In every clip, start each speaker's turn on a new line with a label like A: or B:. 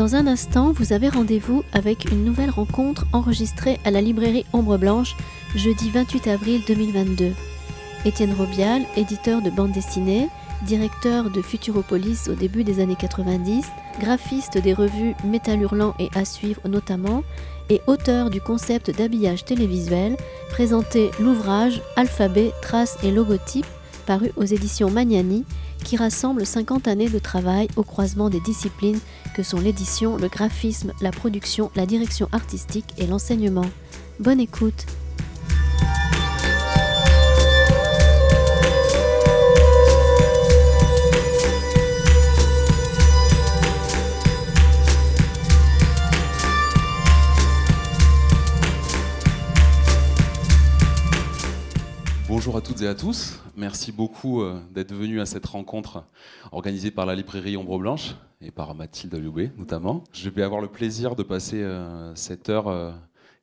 A: Dans un instant, vous avez rendez-vous avec une nouvelle rencontre enregistrée à la librairie Ombre Blanche jeudi 28 avril 2022. Étienne Robial, éditeur de bande dessinée, directeur de Futuropolis au début des années 90, graphiste des revues Métal Hurlant et À suivre notamment, et auteur du concept d'habillage télévisuel, présentait l'ouvrage Alphabet, traces et logotypes paru aux éditions Magnani qui rassemble 50 années de travail au croisement des disciplines que sont l'édition, le graphisme, la production, la direction artistique et l'enseignement. Bonne écoute
B: Bonjour à toutes et à tous. Merci beaucoup euh, d'être venus à cette rencontre organisée par la librairie Ombre Blanche et par Mathilde Liobé notamment. Je vais avoir le plaisir de passer euh, cette heure euh,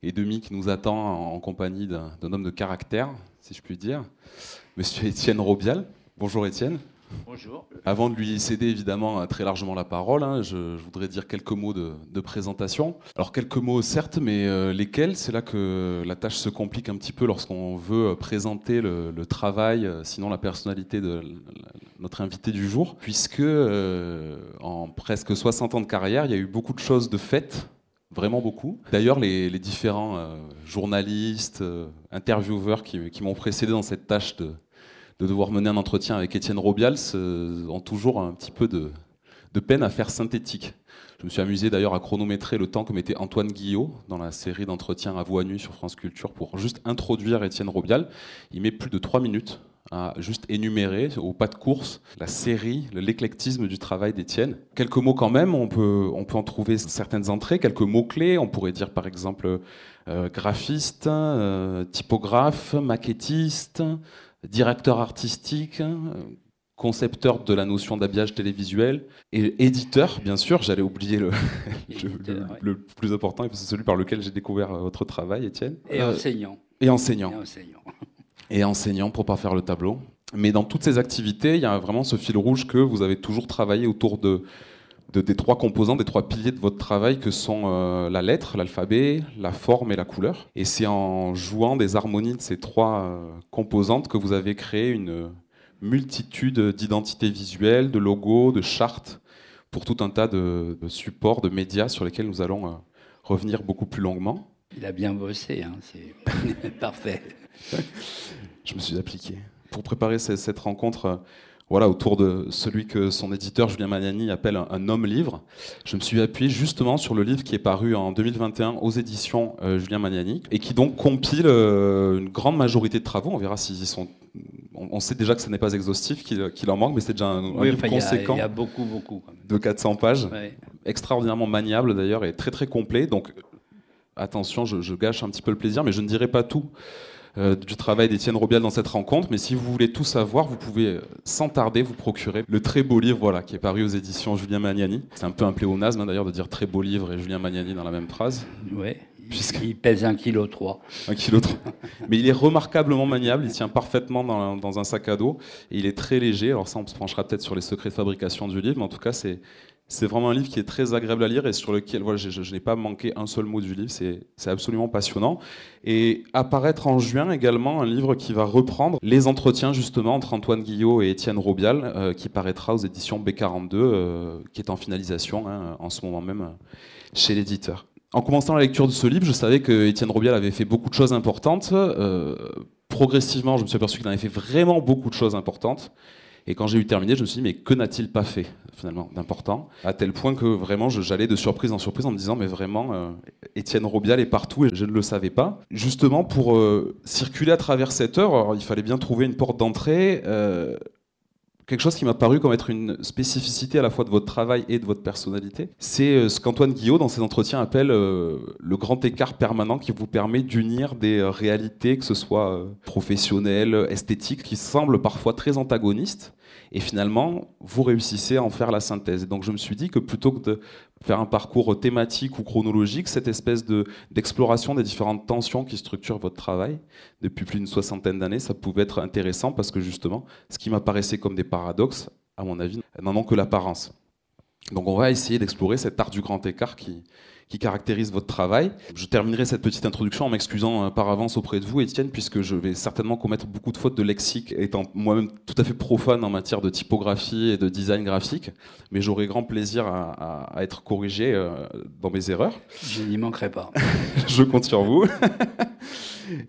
B: et demie qui nous attend en compagnie d'un homme de caractère, si je puis dire, Monsieur Étienne Robial. Bonjour Étienne.
C: Bonjour.
B: Avant de lui céder évidemment très largement la parole, hein, je, voudrais dire quelques mots de, présentation. Alors quelques mots certes, mais euh, lesquels? C'est là que la tâche se complique un petit peu lorsqu'on veut présenter le, travail, euh, sinon la personnalité de notre invité du jour, puisque euh, en presque 60 ans de carrière, il y a eu beaucoup de choses de faites vraiment beaucoup. D'ailleurs, les, différents journalistes, intervieweurs qui m'ont précédé dans cette tâche de, de devoir mener un entretien avec Étienne Robials ont toujours un petit peu de, peine à faire synthétique. Je me suis amusé d'ailleurs à chronométrer le temps que mettait Antoine Guillot dans la série d'entretiens à voix nue sur France Culture pour juste introduire Étienne Robial. Il met plus de trois minutes à juste énumérer au pas de course la série, l'éclectisme du travail d'Étienne. Quelques mots quand même, on peut, on peut en trouver certaines entrées, quelques mots-clés. On pourrait dire par exemple euh, graphiste, euh, typographe, maquettiste, directeur artistique, concepteur de la notion d'habillage télévisuel et éditeur, bien sûr. J'allais oublier le, le, plus important, c'est celui par lequel j'ai découvert euh, votre travail, Étienne.
C: Et euh, enseignant.
B: Et enseignant. Et enseignant. et enseignant pour pas faire le tableau. Mais dans toutes ces activités, il y a vraiment ce fil rouge que vous avez toujours travaillé autour de des trois composants, des trois piliers de votre travail que sont euh, la lettre, l'alphabet, la forme et la couleur. Et c'est en jouant des harmonies de ces trois euh, composantes que vous avez créé une multitude d'identités visuelles, de logos, de chartes pour tout un tas de, supports, de médias sur lesquels nous allons euh, revenir beaucoup plus longuement.
C: Il a bien bossé, hein, c'est parfait.
B: Je me suis appliqué. Pour préparer cette rencontre, voilà, autour de celui que son éditeur Julien Magnani appelle un, homme-livre. Je me suis appuyé justement sur le livre qui est paru en 2021 aux éditions euh, Julien Magnani et qui donc compile euh, une grande majorité de travaux. On verra s'ils sont. On sait déjà que ce n'est pas exhaustif, qu'il en manque, mais c'est déjà un, livre conséquent.
C: Il y, a beaucoup, beaucoup.
B: De 400 pages, extraordinairement maniable d'ailleurs et très très complet. Donc attention, je, je, gâche un petit peu le plaisir, mais je ne dirai pas tout. Euh, du travail d'Étienne Robial dans cette rencontre. Mais si vous voulez tout savoir, vous pouvez euh, sans tarder vous procurer le très beau livre voilà, qui est paru aux éditions Julien Magnani. C'est un peu un pléonasme hein, d'ailleurs de dire très beau livre et Julien Magnani dans la même phrase.
C: Oui. Il pèse 1,3 kg.
B: 1 kg. Mais il est remarquablement maniable, il tient parfaitement dans, dans, un sac à dos et il est très léger. Alors ça, on se penchera peut-être sur les secrets de fabrication du livre, mais en tout cas, c'est c'est vraiment un livre qui est très agréable à lire et sur lequel voilà, je, n'ai pas manqué un seul mot du livre. C'est absolument passionnant. Et apparaître en juin également un livre qui va reprendre les entretiens justement entre Antoine Guillot et Étienne Robial, euh, qui paraîtra aux éditions B42, euh, qui est en finalisation hein, en ce moment même euh, chez l'éditeur. En commençant la lecture de ce livre, je savais que Étienne Robial avait fait beaucoup de choses importantes. progressivement, je me suis aperçu qu'il avait fait vraiment beaucoup de choses importantes. Et quand j'ai eu terminé, je me suis dit, mais que n'a-t-il pas fait finalement d'important? À tel point que vraiment, j'allais de surprise en surprise en me disant, mais vraiment, euh, Étienne Robial est partout et je ne le savais pas. Justement, pour euh, circuler à travers cette heure, il fallait bien trouver une porte d'entrée. Euh, quelque chose qui m'a paru comme être une spécificité à la fois de votre travail et de votre personnalité, c'est ce qu'Antoine Guillot, dans ses entretiens, appelle le grand écart permanent qui vous permet d'unir des réalités, que ce soit professionnelles, esthétiques, qui semblent parfois très antagonistes, et finalement, vous réussissez à en faire la synthèse. donc je me suis dit que plutôt que de faire un parcours thématique ou chronologique, cette espèce d'exploration des différentes tensions qui structurent votre travail depuis plus d'une soixantaine d'années, ça pouvait être intéressant parce que justement, ce qui m'apparaissait comme des paradoxes, à mon avis, n'en ont que l'apparence. Donc on va essayer d'explorer cet art du grand écart qui, qui caractérise votre travail. Je terminerai cette petite introduction en m'excusant euh, par avance auprès de vous, Étienne, puisque je vais certainement commettre beaucoup de fautes de lexique, étant moi-même tout à fait profane en matière de typographie et de design graphique. Mais j'aurai grand plaisir à, être corrigé euh, dans mes erreurs.
C: Je n'y manquerai pas.
B: je compte sur vous.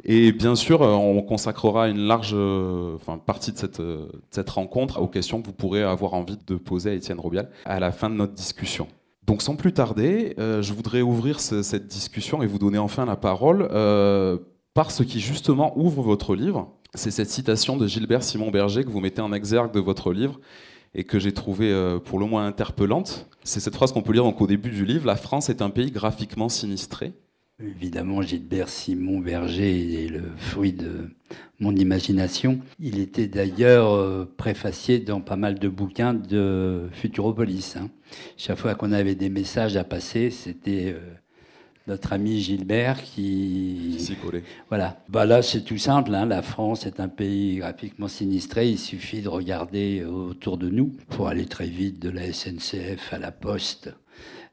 B: Et bien sûr, euh, on consacrera une large enfin, partie de cette, cette rencontre aux questions que vous pourrez avoir envie de poser à Étienne Robial à la fin de notre discussion. Donc sans plus tarder, euh, je voudrais ouvrir cette discussion et vous donner enfin la parole euh, par ce qui justement ouvre votre livre. C'est cette citation de Gilbert Simon Berger que vous mettez en exergue de votre livre et que j'ai trouvé euh, pour le moins interpellante. C'est cette phrase qu'on peut lire donc au début du livre, La France est un pays graphiquement sinistré.
C: Évidemment, Gilbert Simon Berger est le fruit de mon imagination. Il était d'ailleurs euh, préfacié dans pas mal de bouquins de Futuropolis. Hein. Chaque fois qu'on avait des messages à passer, c'était euh, notre ami Gilbert qui.
B: collait.
C: Voilà. Bah là, c'est tout simple. Hein. La France est un pays graphiquement sinistré. Il suffit de regarder autour de nous pour aller très vite de la SNCF à la Poste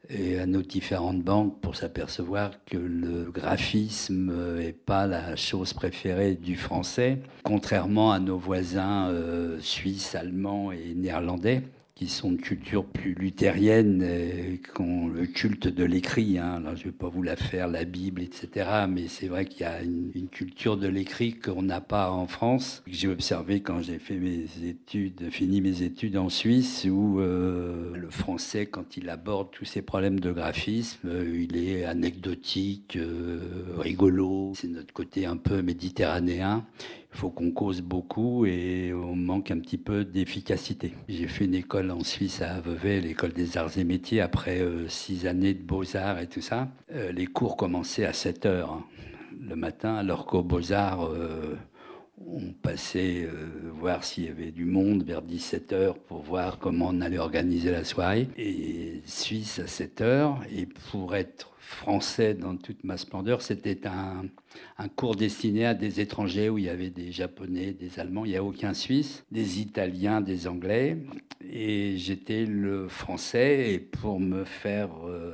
C: et à nos différentes banques pour s'apercevoir que le graphisme n'est pas la chose préférée du français, contrairement à nos voisins euh, suisses, allemands et néerlandais qui sont de culture plus luthérienne, et qui ont le culte de l'écrit. Hein. je ne vais pas vous la faire, la Bible, etc. Mais c'est vrai qu'il y a une, culture de l'écrit qu'on n'a pas en France. J'ai observé quand j'ai fait mes études, fini mes études en Suisse, où euh, le français, quand il aborde tous ces problèmes de graphisme, euh, il est anecdotique, euh, rigolo. C'est notre côté un peu méditerranéen faut qu'on cause beaucoup et on manque un petit peu d'efficacité. J'ai fait une école en Suisse à Vevey, l'école des arts et métiers, après euh, six années de beaux-arts et tout ça. Euh, les cours commençaient à 7 heures hein, le matin, alors qu'aux beaux-arts, euh, on passait voir s'il y avait du monde vers 17 heures pour voir comment on allait organiser la soirée. Et Suisse à 7 heures, et pour être français dans toute ma splendeur. C'était un, cours destiné à des étrangers où il y avait des Japonais, des Allemands, il n'y a aucun Suisse, des Italiens, des Anglais. Et j'étais le français et pour me faire euh,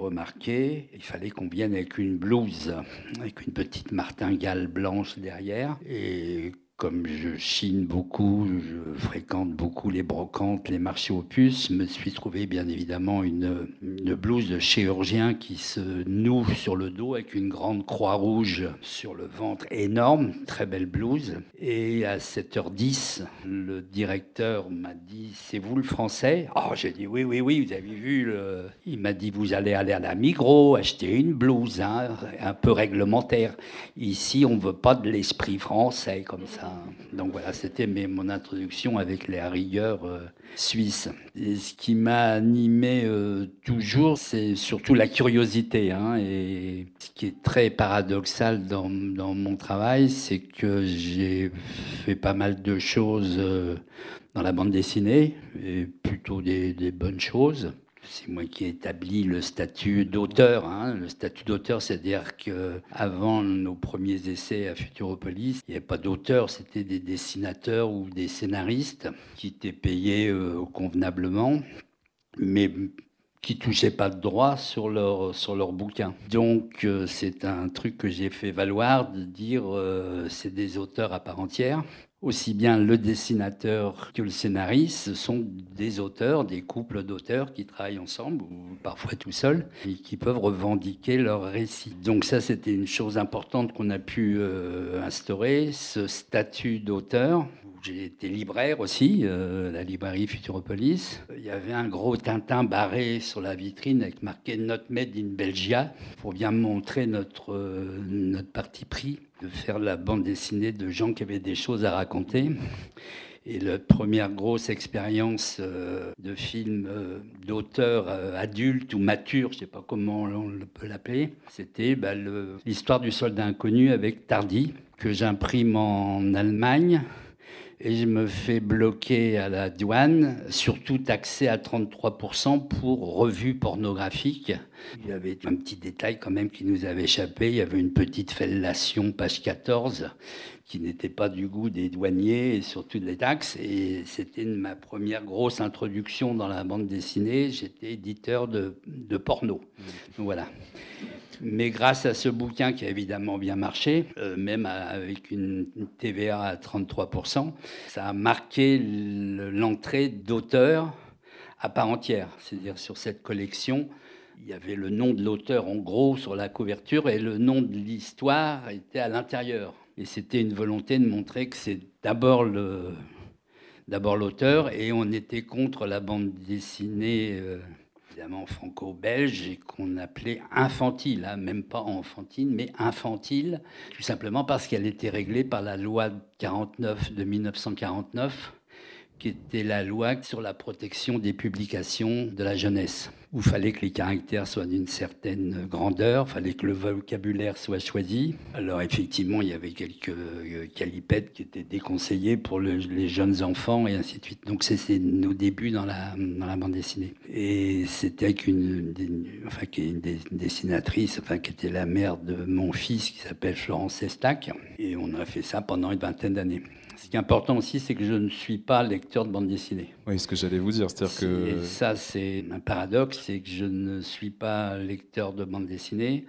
C: remarquer, il fallait qu'on vienne avec une blouse, avec une petite martingale blanche derrière. Et comme je chine beaucoup, je fréquente beaucoup les brocantes, les marchés aux puces, me suis trouvé bien évidemment une, blouse de chirurgien qui se noue sur le dos avec une grande croix rouge sur le ventre énorme, très belle blouse. Et à 7h10, le directeur m'a dit C'est vous le français? Oh, j'ai dit Oui, oui, oui, vous avez vu. Le... Il m'a dit Vous allez aller à la Migros, acheter une blouse, hein, un peu réglementaire. Ici, on ne veut pas de l'esprit français comme ça. Donc voilà, c'était mon introduction avec les rigueurs euh, suisses. Et ce qui m'a animé euh, toujours, c'est surtout la curiosité. Hein. et ce qui est très paradoxal dans, mon travail, c'est que j'ai fait pas mal de choses euh, dans la bande dessinée, et plutôt des bonnes choses c'est moi qui ai établi le statut d'auteur. Hein. Le statut d'auteur, c'est-à-dire que avant nos premiers essais à Futuropolis, il n'y avait pas d'auteur, c'était des dessinateurs ou des scénaristes qui étaient payés euh, convenablement, mais qui touchaient pas de droit sur leur sur bouquin. Donc euh, c'est un truc que j'ai fait valoir de dire euh, c'est des auteurs à part entière aussi bien le dessinateur que le scénariste, ce sont des auteurs, des couples d'auteurs qui travaillent ensemble ou parfois tout seuls et qui peuvent revendiquer leur récit. Donc ça, c'était une chose importante qu'on a pu euh, instaurer, ce statut d'auteur. J'ai été libraire aussi, euh, la librairie Futuropolis. Il y avait un gros Tintin barré sur la vitrine avec marqué Not Made in Belgia pour bien montrer notre, euh, notre parti pris de faire la bande dessinée de gens qui avaient des choses à raconter. Et la première grosse expérience euh, de film euh, d'auteur euh, adulte ou mature, je ne sais pas comment on peut l'appeler, c'était bah, l'histoire du soldat inconnu avec Tardy, que j'imprime en Allemagne et je me fais bloquer à la douane, surtout taxé à 33% pour revue pornographique. Il y avait un petit détail quand même qui nous avait échappé. Il y avait une petite fellation, page 14, qui n'était pas du goût des douaniers et surtout des taxes. Et c'était ma première grosse introduction dans la bande dessinée. J'étais éditeur de, de porno. Voilà. Mais grâce à ce bouquin qui a évidemment bien marché, euh, même avec une TVA à 33%, ça a marqué l'entrée d'auteurs à part entière. C'est-à-dire sur cette collection, il y avait le nom de l'auteur en gros sur la couverture et le nom de l'histoire était à l'intérieur. Et c'était une volonté de montrer que c'est d'abord l'auteur. Et on était contre la bande dessinée euh, évidemment franco-belge et qu'on appelait infantile, hein, même pas enfantine, mais infantile, tout simplement parce qu'elle était réglée par la loi 49 de 1949 qui était la loi sur la protection des publications de la jeunesse, où il fallait que les caractères soient d'une certaine grandeur, fallait que le vocabulaire soit choisi. Alors effectivement, il y avait quelques euh, calipettes qui étaient déconseillés pour les jeunes enfants et ainsi de suite. Donc c'est nos débuts dans la, dans la bande dessinée. Et c'était avec une, enfin, une dessinatrice, enfin, qui était la mère de mon fils, qui s'appelle Florence Estac. Et on a fait ça pendant une vingtaine d'années. Ce qui est important aussi, c'est que je ne suis pas lecteur de bande dessinée.
B: Oui, ce que j'allais vous dire, c'est-à-dire que...
C: Et ça, c'est un paradoxe, c'est que je ne suis pas lecteur de bande dessinée.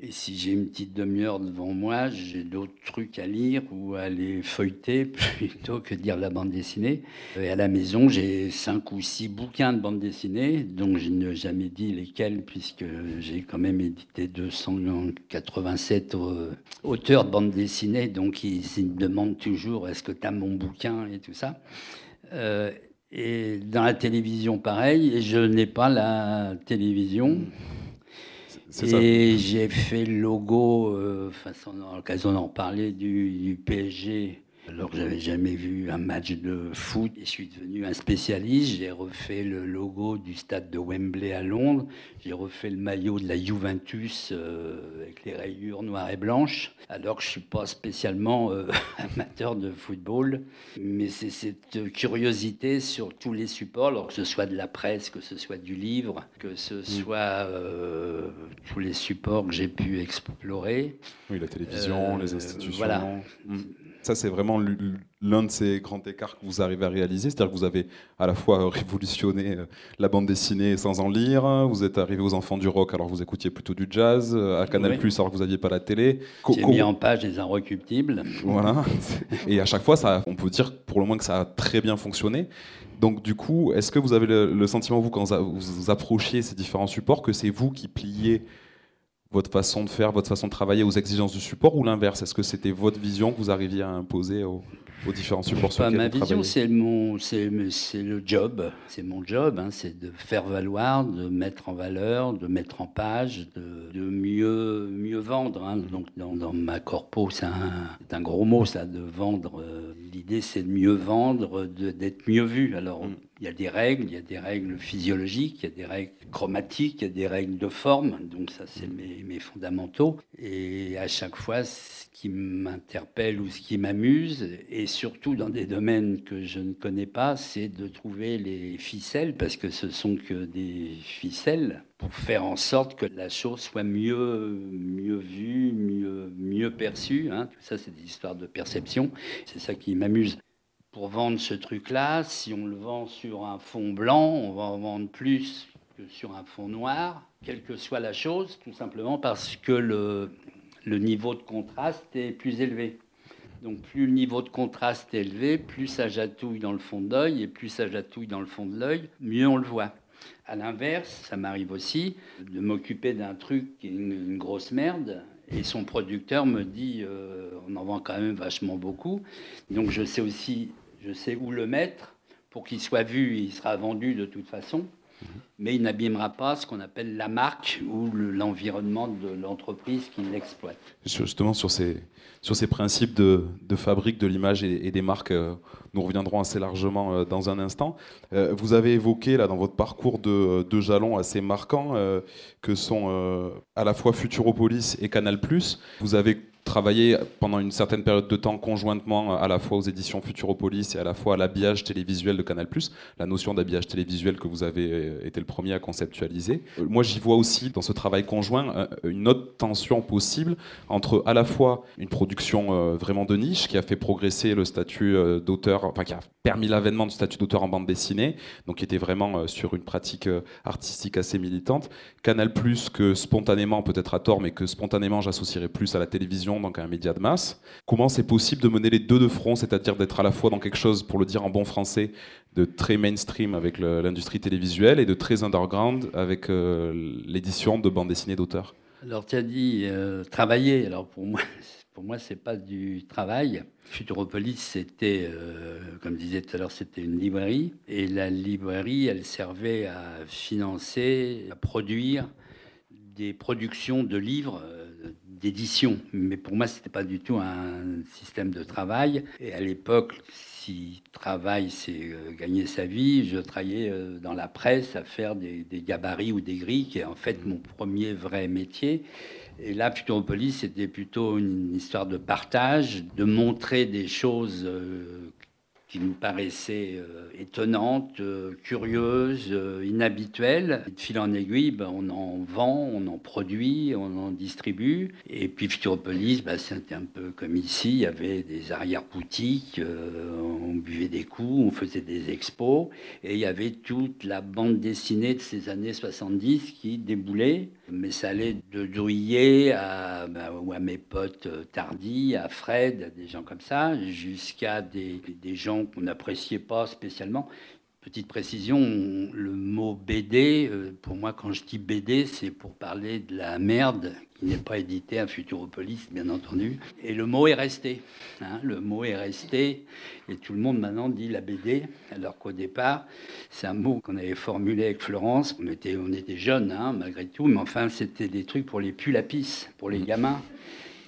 C: Et si j'ai une petite demi-heure devant moi, j'ai d'autres trucs à lire ou à aller feuilleter plutôt que de lire la bande dessinée. Et à la maison, j'ai cinq ou six bouquins de bande dessinée, dont je n'ai jamais dit lesquels, puisque j'ai quand même édité 287 euh, auteurs de bande dessinée, donc ils, me demandent toujours est-ce que tu as mon bouquin et tout ça. Euh, et dans la télévision, pareil, et je n'ai pas la télévision. Et j'ai fait le logo, euh, on a l'occasion d'en parler, du, du PSG alors que j'avais jamais vu un match de foot, je suis devenu un spécialiste. J'ai refait le logo du stade de Wembley à Londres. J'ai refait le maillot de la Juventus euh, avec les rayures noires et blanches. Alors que je suis pas spécialement euh, amateur de football, mais c'est cette curiosité sur tous les supports, alors que ce soit de la presse, que ce soit du livre, que ce mm. soit euh, tous les supports que j'ai pu explorer.
B: Oui, la télévision, les institutions. Voilà. Mm. Ça, c'est vraiment l'un de ces grands écarts que vous arrivez à réaliser. C'est-à-dire que vous avez à la fois révolutionné euh, la bande dessinée sans en lire, vous êtes arrivé aux enfants du rock alors que vous écoutiez plutôt du jazz, euh, à Canal Plus alors que vous n'aviez pas la télé.
C: J'ai mis en page les inrecuptibles.
B: Voilà. Et à chaque fois, ça, on peut dire pour le moins que ça a très bien fonctionné. Donc du coup, est-ce que vous avez le, sentiment, vous, quand vous approchiez ces différents supports, que c'est vous qui pliez votre façon de faire, votre façon de travailler aux exigences du support ou l'inverse? Est-ce que c'était votre vision que vous arriviez à imposer aux, différents supports sur
C: Ma vision, c'est mon, c'est, le job, c'est mon job, hein, c'est de faire valoir, de mettre en valeur, de mettre en page, de, mieux, mieux vendre. Hein. Donc dans, ma corpo, c'est un, gros mot, ça, de vendre. Euh, l'idée, c'est de mieux vendre, d'être mieux vu. Alors mm. Il y a des règles, il y a des règles physiologiques, il y a des règles chromatiques, il y a des règles de forme. Donc ça, c'est mes, mes fondamentaux. Et à chaque fois, ce qui m'interpelle ou ce qui m'amuse, et surtout dans des domaines que je ne connais pas, c'est de trouver les ficelles, parce que ce sont que des ficelles, pour faire en sorte que la chose soit mieux, mieux vue, mieux, mieux perçue. Hein. Tout ça, c'est des histoires de perception. C'est ça qui m'amuse pour vendre ce truc-là, si on le vend sur un fond blanc, on va en vendre plus que sur un fond noir, quelle que soit la chose, tout simplement parce que le, niveau de contraste est plus élevé. Donc plus le niveau de contraste est élevé, plus ça jatouille dans le fond de l'œil, et plus ça jatouille dans le fond de l'œil, mieux on le voit. À l'inverse, ça m'arrive aussi de m'occuper d'un truc qui est une, grosse merde, et son producteur me dit euh, on en vend quand même vachement beaucoup. Donc je sais aussi, je sais où le mettre pour qu'il soit vu, il sera vendu de toute façon mais il n'abîmera pas ce qu'on appelle la marque ou l'environnement de l'entreprise qui l'exploite.
B: Justement, sur ces, sur ces principes de, de fabrique de l'image et, des marques, euh, nous reviendrons assez largement euh, dans un instant. Euh, vous avez évoqué là, dans votre parcours de, de jalons assez marquants que sont à la fois Futuropolis et Canal+. Vous avez travaillé pendant une certaine période de temps conjointement à la fois aux éditions Futuropolis et à la fois à l'habillage télévisuel de Canal+, la notion d'habillage télévisuel que vous avez euh, été le premier à conceptualiser. Euh, moi, j'y vois aussi dans ce travail conjoint euh, une autre tension possible entre à la fois une production vraiment de niche qui a fait progresser le statut d'auteur, enfin qui a permis l'avènement du statut d'auteur en bande dessinée, donc qui était vraiment sur une pratique artistique assez militante. Canal+, que spontanément, peut-être à tort, mais que spontanément j'associerais plus à la télévision donc un média de masse. Comment c'est possible de mener les deux de front, c'est-à-dire d'être à la fois dans quelque chose, pour le dire en bon français, de très mainstream avec l'industrie télévisuelle et de très underground avec euh, l'édition de bandes dessinées d'auteurs?
C: Alors tu as dit euh, travailler, alors pour moi... Pour moi, c'est pas du travail. Futuropolis, c'était, euh, comme disait tout à l'heure, c'était une librairie. Et la librairie, elle servait à financer, à produire des productions de livres d'édition. Mais pour moi, ce n'était pas du tout un système de travail. Et à l'époque, si travail, c'est euh, gagner sa vie, je travaillais euh, dans la presse à faire des, gabarits ou des grilles, qui est en fait mon premier vrai métier. Et là, Futuropolis, c'était plutôt une histoire de partage, de montrer des choses euh, qui nous paraissaient euh, étonnantes, euh, curieuses, euh, inhabituelles. De fil en aiguille, ben, on en vend, on en produit, on en distribue. Et puis Futuropolis, ben, c'était un peu comme ici, il y avait des arrière-boutiques, on buvait des coups, on faisait des expos, et il y avait toute la bande dessinée de ces années 70 qui déboulait. Mais ça allait de ben, ou à mes potes Tardy, à Fred, à des gens comme ça, jusqu'à des, des gens qu'on n'appréciait pas spécialement. Petite précision, le mot BD, euh, pour moi, quand je dis BD, c'est pour parler de la merde qui n'est pas édité à Futuropolis, bien entendu. Et le mot est resté. Hein, le mot est resté. Et tout le monde maintenant dit la BD, alors qu'au départ, c'est un mot qu'on avait formulé avec Florence. On était, on était jeunes, hein, malgré tout, mais enfin, c'était des trucs pour les pulapis, pour les gamins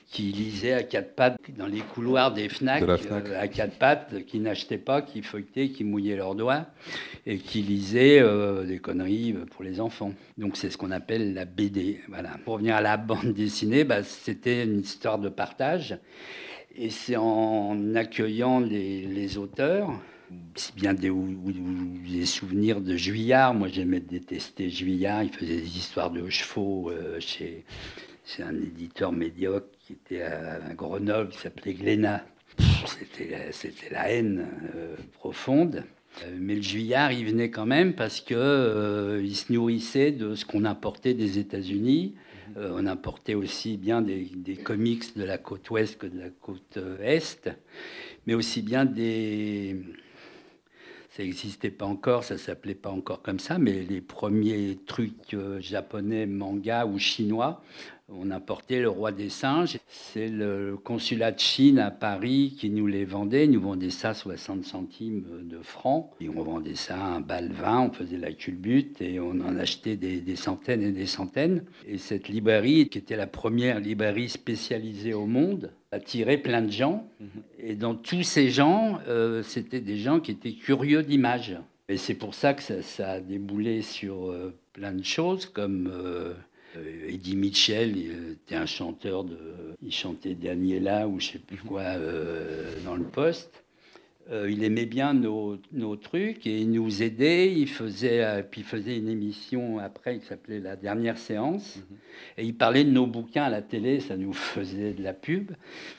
C: qui lisaient à quatre pattes dans les couloirs des FNAC, euh, à quatre pattes, qui n'achetaient pas, qui feuilletaient, qui mouillaient leurs doigts, et qui lisaient euh, des conneries pour les enfants. Donc c'est ce qu'on appelle la BD. Voilà. Pour revenir à la bande dessinée, bah, c'était une histoire de partage, et c'est en accueillant les, auteurs, si bien des, des, souvenirs de Juillard. Moi, j'aimais détester Juillard. Il faisait des histoires de chevaux euh, chez, c'est un éditeur médiocre qui était à Grenoble, qui s'appelait Glénat. C'était la haine euh, profonde. Euh, mais le juillard, il venait quand même parce qu'il euh, il se nourrissait de ce qu'on importait des États-Unis. on importait aussi bien des, des, comics de la côte ouest que de la côte est, mais aussi bien des, ça n'existait pas encore, ça s'appelait pas encore comme ça, mais les premiers trucs japonais, manga ou chinois, on importait le roi des singes. C'est le consulat de Chine à Paris qui nous les vendait. Nous vendait ça 60 centimes de francs. Et on vendait ça un bal 20, on faisait la culbute et on en achetait des, centaines et des centaines. Et cette librairie, qui était la première librairie spécialisée au monde, attirait plein de gens. Et dans tous ces gens, euh, c'était des gens qui étaient curieux d'images. Et c'est pour ça que ça, a déboulé sur euh, plein de choses comme... Euh, Eddie Mitchell il était un chanteur de. Il chantait Daniela ou je sais plus quoi euh, dans le poste. Euh, il aimait bien nos, nos, trucs et il nous aidait. Il faisait, euh, puis il faisait une émission après qui s'appelait La dernière séance. Mhm. Et il parlait de nos bouquins à la télé, ça nous faisait de la pub.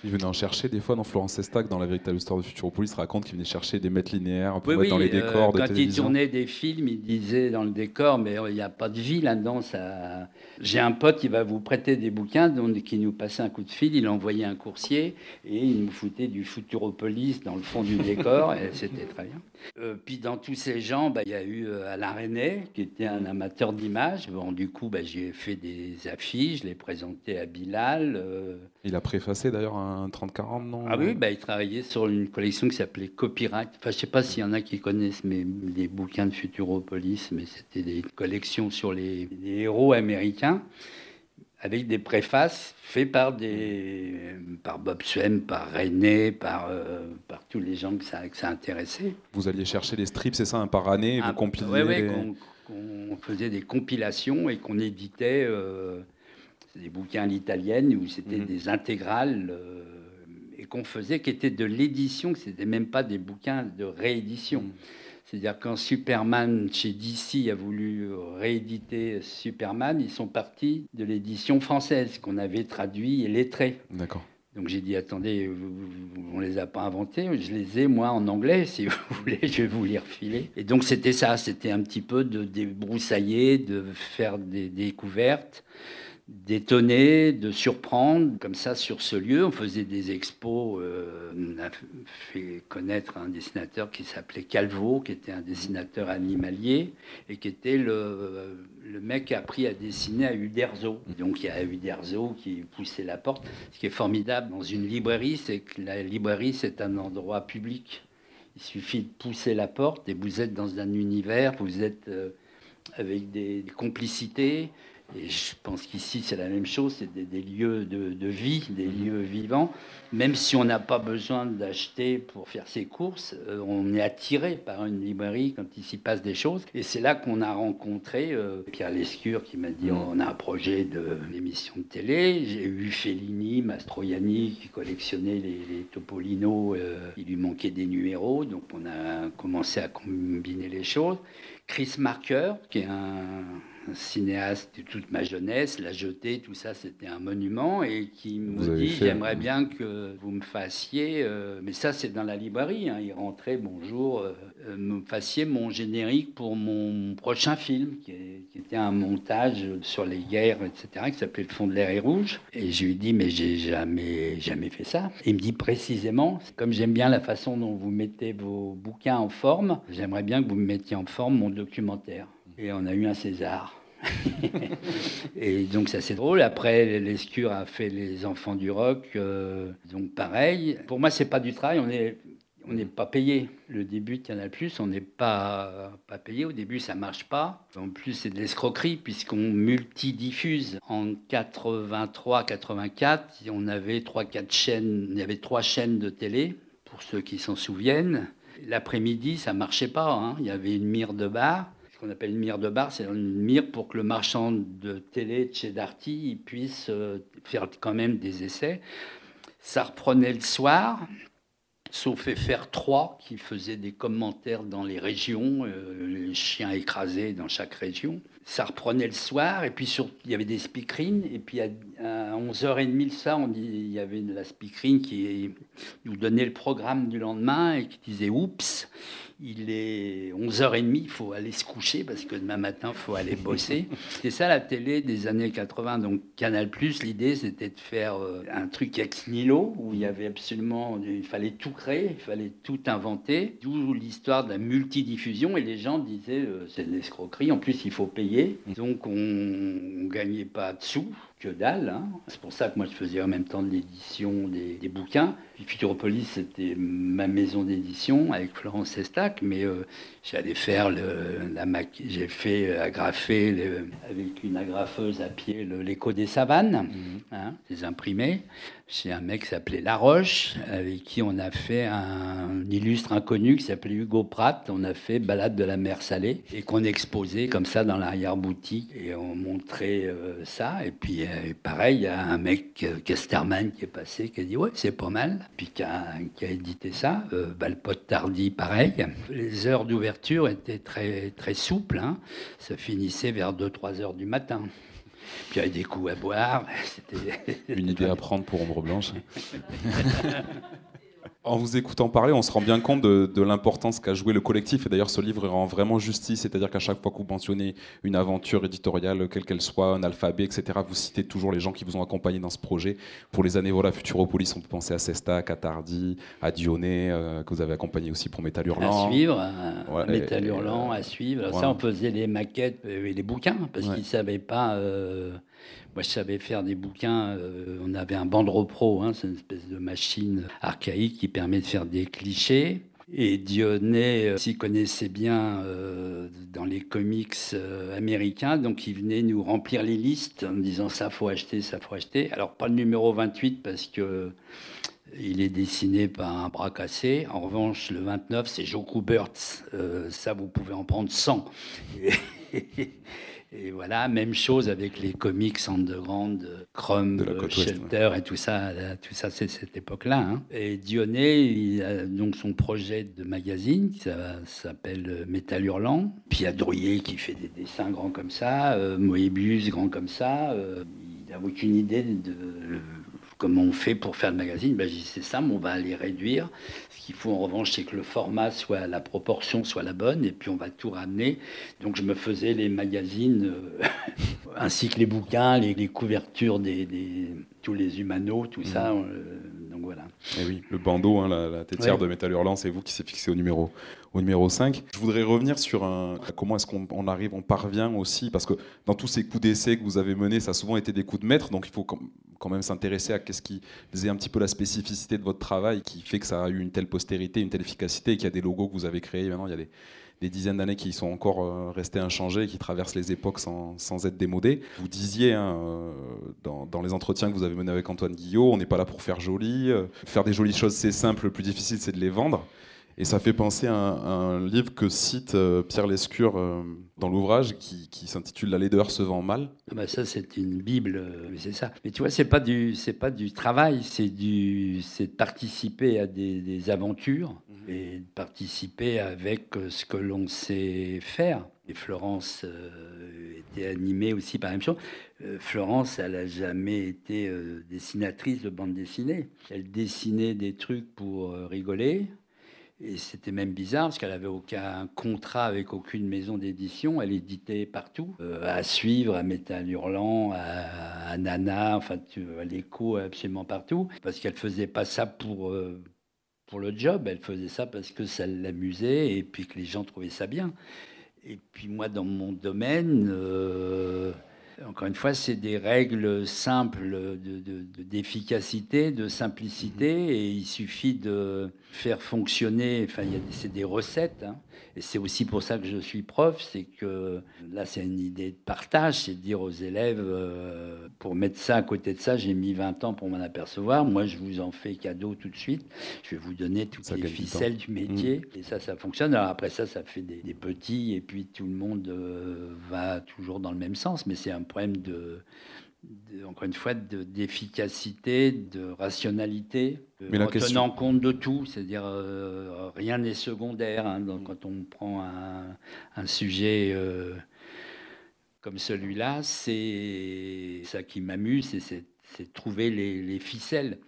B: Il venait en chercher des fois dans Florence Estac, dans la véritable histoire de Futuropolis, raconte qu'il venait chercher des mètres linéaires pour mettre dans les euh, décors de
C: Quand il tournait des films, il disait dans le décor, mais il n'y a pas de vie là-dedans. Ça... J'ai un pote qui va vous prêter des bouquins, donc, qui nous passait un coup de fil, il envoyait un coursier et il nous foutait du Futuropolis dans le fond du décor et c'était très bien. Euh, puis dans tous ces gens, bah, il y a eu euh, Alain René, qui était un amateur d'images. Bon, du coup, bah, j'ai fait des affiches, je les présentais à Bilal. Euh.
B: Il a préfacé d'ailleurs un 30-40, non?
C: Ah oui, bah, il travaillait sur une collection qui s'appelait Copyright. Enfin, je ne sais pas s'il y en a qui connaissent mes, les bouquins de Futuropolis, mais c'était des collections sur les, les héros américains avec des préfaces faites par, des, par Bob Swem, par René, par, euh, par tous les gens que ça, que ça intéressait.
B: Vous alliez chercher les strips, c'est ça, un par année, vous compiliez
C: Oui, qu'on faisait des compilations et qu'on éditait. Euh, des bouquins à l'italienne où c'était
B: Mhm.
C: des intégrales euh, et qu'on faisait qui étaient de l'édition, que c'était même pas des bouquins de réédition.
B: Mhm.
C: C'est-à-dire quand Superman chez DC a voulu rééditer Superman, ils sont partis de l'édition française qu'on avait traduit et lettré.
B: D'accord.
C: Donc j'ai dit attendez, on les a pas inventés, je les ai moi en anglais, si vous voulez, je vais vous les refiler. Et donc c'était ça, c'était un petit peu de débroussailler, de faire des découvertes, d'étonner, de surprendre, comme ça sur ce lieu. On faisait des expos, euh, on a fait connaître un dessinateur qui s'appelait Calvo, qui était un dessinateur animalier et qui était le, le mec qui a appris à dessiner à Uderzo. Donc il y a Uderzo qui poussait la porte. Ce qui est formidable dans une librairie, c'est que la librairie, c'est un endroit public. Il suffit de pousser la porte et vous êtes dans un univers, vous êtes euh, avec des, des complicités. Et je pense qu'ici, c'est la même chose, c'est des, des lieux de, de vie, des lieux vivants. Même si on n'a pas besoin d'acheter pour faire ses courses, euh, on est attiré par une librairie quand il s'y passe des choses. Et c'est là qu'on a rencontré euh, Pierre Lescure qui m'a dit on a un projet de- d'émission de, télé. J'ai eu Fellini, Mastroianni qui collectionnait les, les Topolino. euh, il lui manquait des numéros, donc on a commencé à combiner les choses. Chris Marker, qui est un cinéaste de toute ma jeunesse, La Jetée, tout ça, c'était un monument, et qui
B: Vous
C: me dit J'aimerais bien que vous me fassiez, euh, mais ça, c'est dans la librairie. hein, il rentrait, bonjour, euh, euh, me fassiez mon générique pour mon prochain film, qui, est- qui était un montage sur les guerres, etc., qui s'appelait Le fond de l'air est rouge. Et je lui dis Mais j'ai jamais, jamais fait ça. Et il me dit précisément Comme j'aime bien la façon dont vous mettez vos bouquins en forme, j'aimerais bien que vous me mettiez en forme mon documentaire. Et on a eu un César. et donc ça c'est drôle. Après, Lescure a fait Les Enfants du Rock, euh, donc pareil. Pour moi, c'est pas du travail. On on n'est pas payé. Le début de Canal+, on n'est pas, pas payé. Au début, ça marche pas. En plus, c'est de l'escroquerie puisqu'on multidiffuse. En 83-84, on avait trois, quatre chaînes. Il y avait trois chaînes de télé, pour ceux qui s'en souviennent. L'après-midi, ça marchait pas. hein. Il y avait une mire de bar. Qu'on appelle une mire de bar, c'est une mire pour que le marchand de télé de chez Darty puisse euh, faire quand même des essais. Ça reprenait le soir, sauf FR3 qui faisait des commentaires dans les régions, euh, les chiens écrasés dans chaque région. Ça reprenait le soir, et puis sur, il y avait des speakerines, et puis à, à 11h30 le soir, on dit, il y avait la speakerine qui nous donnait le programme du lendemain et qui disait Oups, il est 11h30, il faut aller se coucher parce que demain matin, il faut aller bosser. C'est ça la télé des années 80. Donc Canal+, l'idée c'était de faire euh, un truc ex nihilo où il y avait absolument, il fallait tout créer, il fallait tout inventer. D'où l'histoire de la multidiffusion et les gens disaient euh, c'est de l'escroquerie, en plus il faut payer. Donc on, on gagnait pas de sous que dalle. hein. C'est pour ça que moi je faisais en même temps de l'édition des, des bouquins. Puis Futuropolis, c'était ma maison d'édition avec Florence Estac, mais euh, j'allais faire le, la maqui- j'ai fait agrafer le- avec une agrafeuse à pied l'écho des savanes, hein, des imprimés, chez un mec qui s'appelait Laroche, avec qui on a fait un, illustre inconnu qui s'appelait Hugo Pratt. On a fait Balade de la mer salée et qu'on exposait comme ça dans l'arrière-boutique et on montrait euh, ça. Et puis euh, pareil, il y a un mec, euh, Casterman, qui est passé, qui a dit ouais, c'est pas mal. Puis qui a, qui a édité ça. Euh, Tardy, pareil. Les heures d'ouverture étaient très, très souples. hein. Ça finissait vers 2-3 heures du matin. Puis il y avait des coups à boire.
B: Une idée à prendre pour Ombre Blanche. En vous écoutant parler, on se rend bien compte de, de l'importance qu'a joué le collectif. Et d'ailleurs, ce livre rend vraiment justice. C'est-à-dire qu'à chaque fois que vous mentionnez une aventure éditoriale, quelle qu'elle soit, un alphabet, etc., vous citez toujours les gens qui vous ont accompagné dans ce projet. Pour les années voilà, Futuropolis, on peut penser à Sestac, à Tardy, à Dionnet, euh, que vous avez accompagné aussi pour Métal Hurlant.
C: À suivre,
B: Ouais,
C: Métal à suivre. Alors
B: voilà.
C: Ça, on faisait les maquettes et les bouquins, parce
B: Ouais.
C: qu'ils ne savaient pas. euh, moi, je savais faire des bouquins. euh, on avait un Bandro Pro, hein, c'est une espèce de machine archaïque qui permet de faire des clichés. Et Dionnet euh, s'y connaissait bien euh, dans les comics euh, américains, donc il venait nous remplir les listes en disant ça faut acheter, ça faut acheter. Alors pas le numéro 28 parce que il est dessiné par un bras cassé. En revanche, le 29, c'est Joe Kuberts. Ça, vous pouvez en prendre 100. Et, voilà, même chose avec les comics underground, Chrome, Shelter et tout ça. Tout ça, c'est cette époque-là. Hein. Et Dionnet, il a donc son projet de magazine qui s'appelle Métal Hurlant. Puis il y a Drouillet qui fait des dessins grands comme ça, euh, Moebius grand comme ça. Euh, il n'a aucune idée de comment on fait pour faire le magazine ben, c'est ça, mais on va les réduire. Qu'il faut en revanche, c'est que le format soit, la proportion soit la bonne, et puis on va tout ramener. Donc je me faisais les magazines, euh, ainsi que les bouquins, les, couvertures des, tous les humanos, tout ça. Mmh. Donc voilà.
B: Et oui, le bandeau, hein, la, tétière de Métal Hurlant, c'est vous qui s'est fixé au numéro au numéro 5. Je voudrais revenir sur un, comment est-ce qu'on arrive, on parvient aussi, parce que dans tous ces coups d'essai que vous avez menés, ça a souvent été des coups de maître, donc il faut quand même s'intéresser à qu'est-ce qui faisait un petit peu la spécificité de votre travail, qui fait que ça a eu une telle postérité, une telle efficacité, et qu'il y a des logos que vous avez créés. Maintenant, il y a des, dizaines d'années qui sont encore euh, restés inchangés et qui traversent les époques sans, être démodés. Vous disiez hein, euh, dans, les entretiens que vous avez menés avec Antoine Guillot, on n'est pas là pour faire joli. Euh, faire des jolies choses, c'est simple, le plus difficile, c'est de les vendre. Et ça fait penser à un, livre que cite euh, Pierre Lescure euh, dans l'ouvrage qui, s'intitule La laideur se vend mal.
C: Ah bah ça, c'est une Bible, euh, c'est ça. Mais tu vois, c'est pas du, c'est pas du travail, c'est du, c'est de participer à des, aventures mhm. et de participer avec ce que l'on sait faire. Et Florence était animée aussi par la même chose. Florence, elle n'a jamais été dessinatrice de bande dessinée. Elle dessinait des trucs pour rigoler. Et c'était même bizarre parce qu'elle avait aucun contrat avec aucune maison d'édition. Elle éditait partout, euh, à suivre, à Métal Hurlant, à, Nana, enfin à l'écho, absolument partout. Parce qu'elle faisait pas ça pour euh, pour le job, elle faisait ça parce que ça l'amusait et puis que les gens trouvaient ça bien. Et puis moi, dans mon domaine. Euh, encore une fois, c'est des règles simples d'efficacité, de, de, simplicité, mhm. et il suffit de faire fonctionner. Enfin, c'est des recettes. Hein. Et c'est aussi pour ça que je suis prof, c'est que là, c'est une idée de partage, c'est de dire aux élèves, euh, pour mettre ça à côté de ça, j'ai mis 20 ans pour m'en apercevoir. Moi, je vous en fais cadeau tout de suite. Je vais vous donner toutes les ficelles du métier. Mhm. Et ça, ça fonctionne. Alors après ça, ça fait des, petits, et puis tout le monde euh, va toujours dans le même sens. Mais c'est un problème de, encore une fois, d'efficacité, de, rationalité, Mais en tenant compte de tout, c'est-à-dire euh, rien n'est secondaire. Hein, donc, quand on prend un, sujet euh, comme celui-là, c'est ça qui m'amuse, c'est trouver les, ficelles.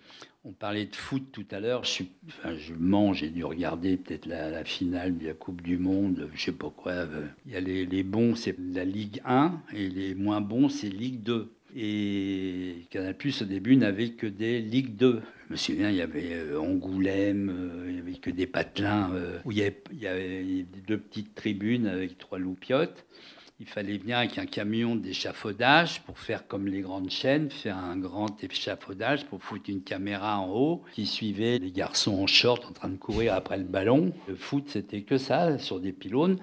C: On parlait de foot tout à l'heure. Je, enfin, je mens, j'ai dû regarder peut-être la, finale de la Coupe du Monde, je sais pas quoi. Euh, il y a les, les bons, c'est la Ligue 1, et les moins bons, c'est Ligue 2. Et Canal Plus au début n'avait que des Ligue 2. Je me souviens, il y avait euh, Angoulême, euh, il n'y avait que des patelins, euh, où il y, avait, il y, avait, deux petites tribunes avec trois loupiottes. Il fallait venir avec un camion d'échafaudage pour faire comme les grandes chaînes, faire un grand échafaudage pour foutre une caméra en haut qui suivait les garçons en short en train de courir après le ballon. Le foot, c'était que ça, sur des pylônes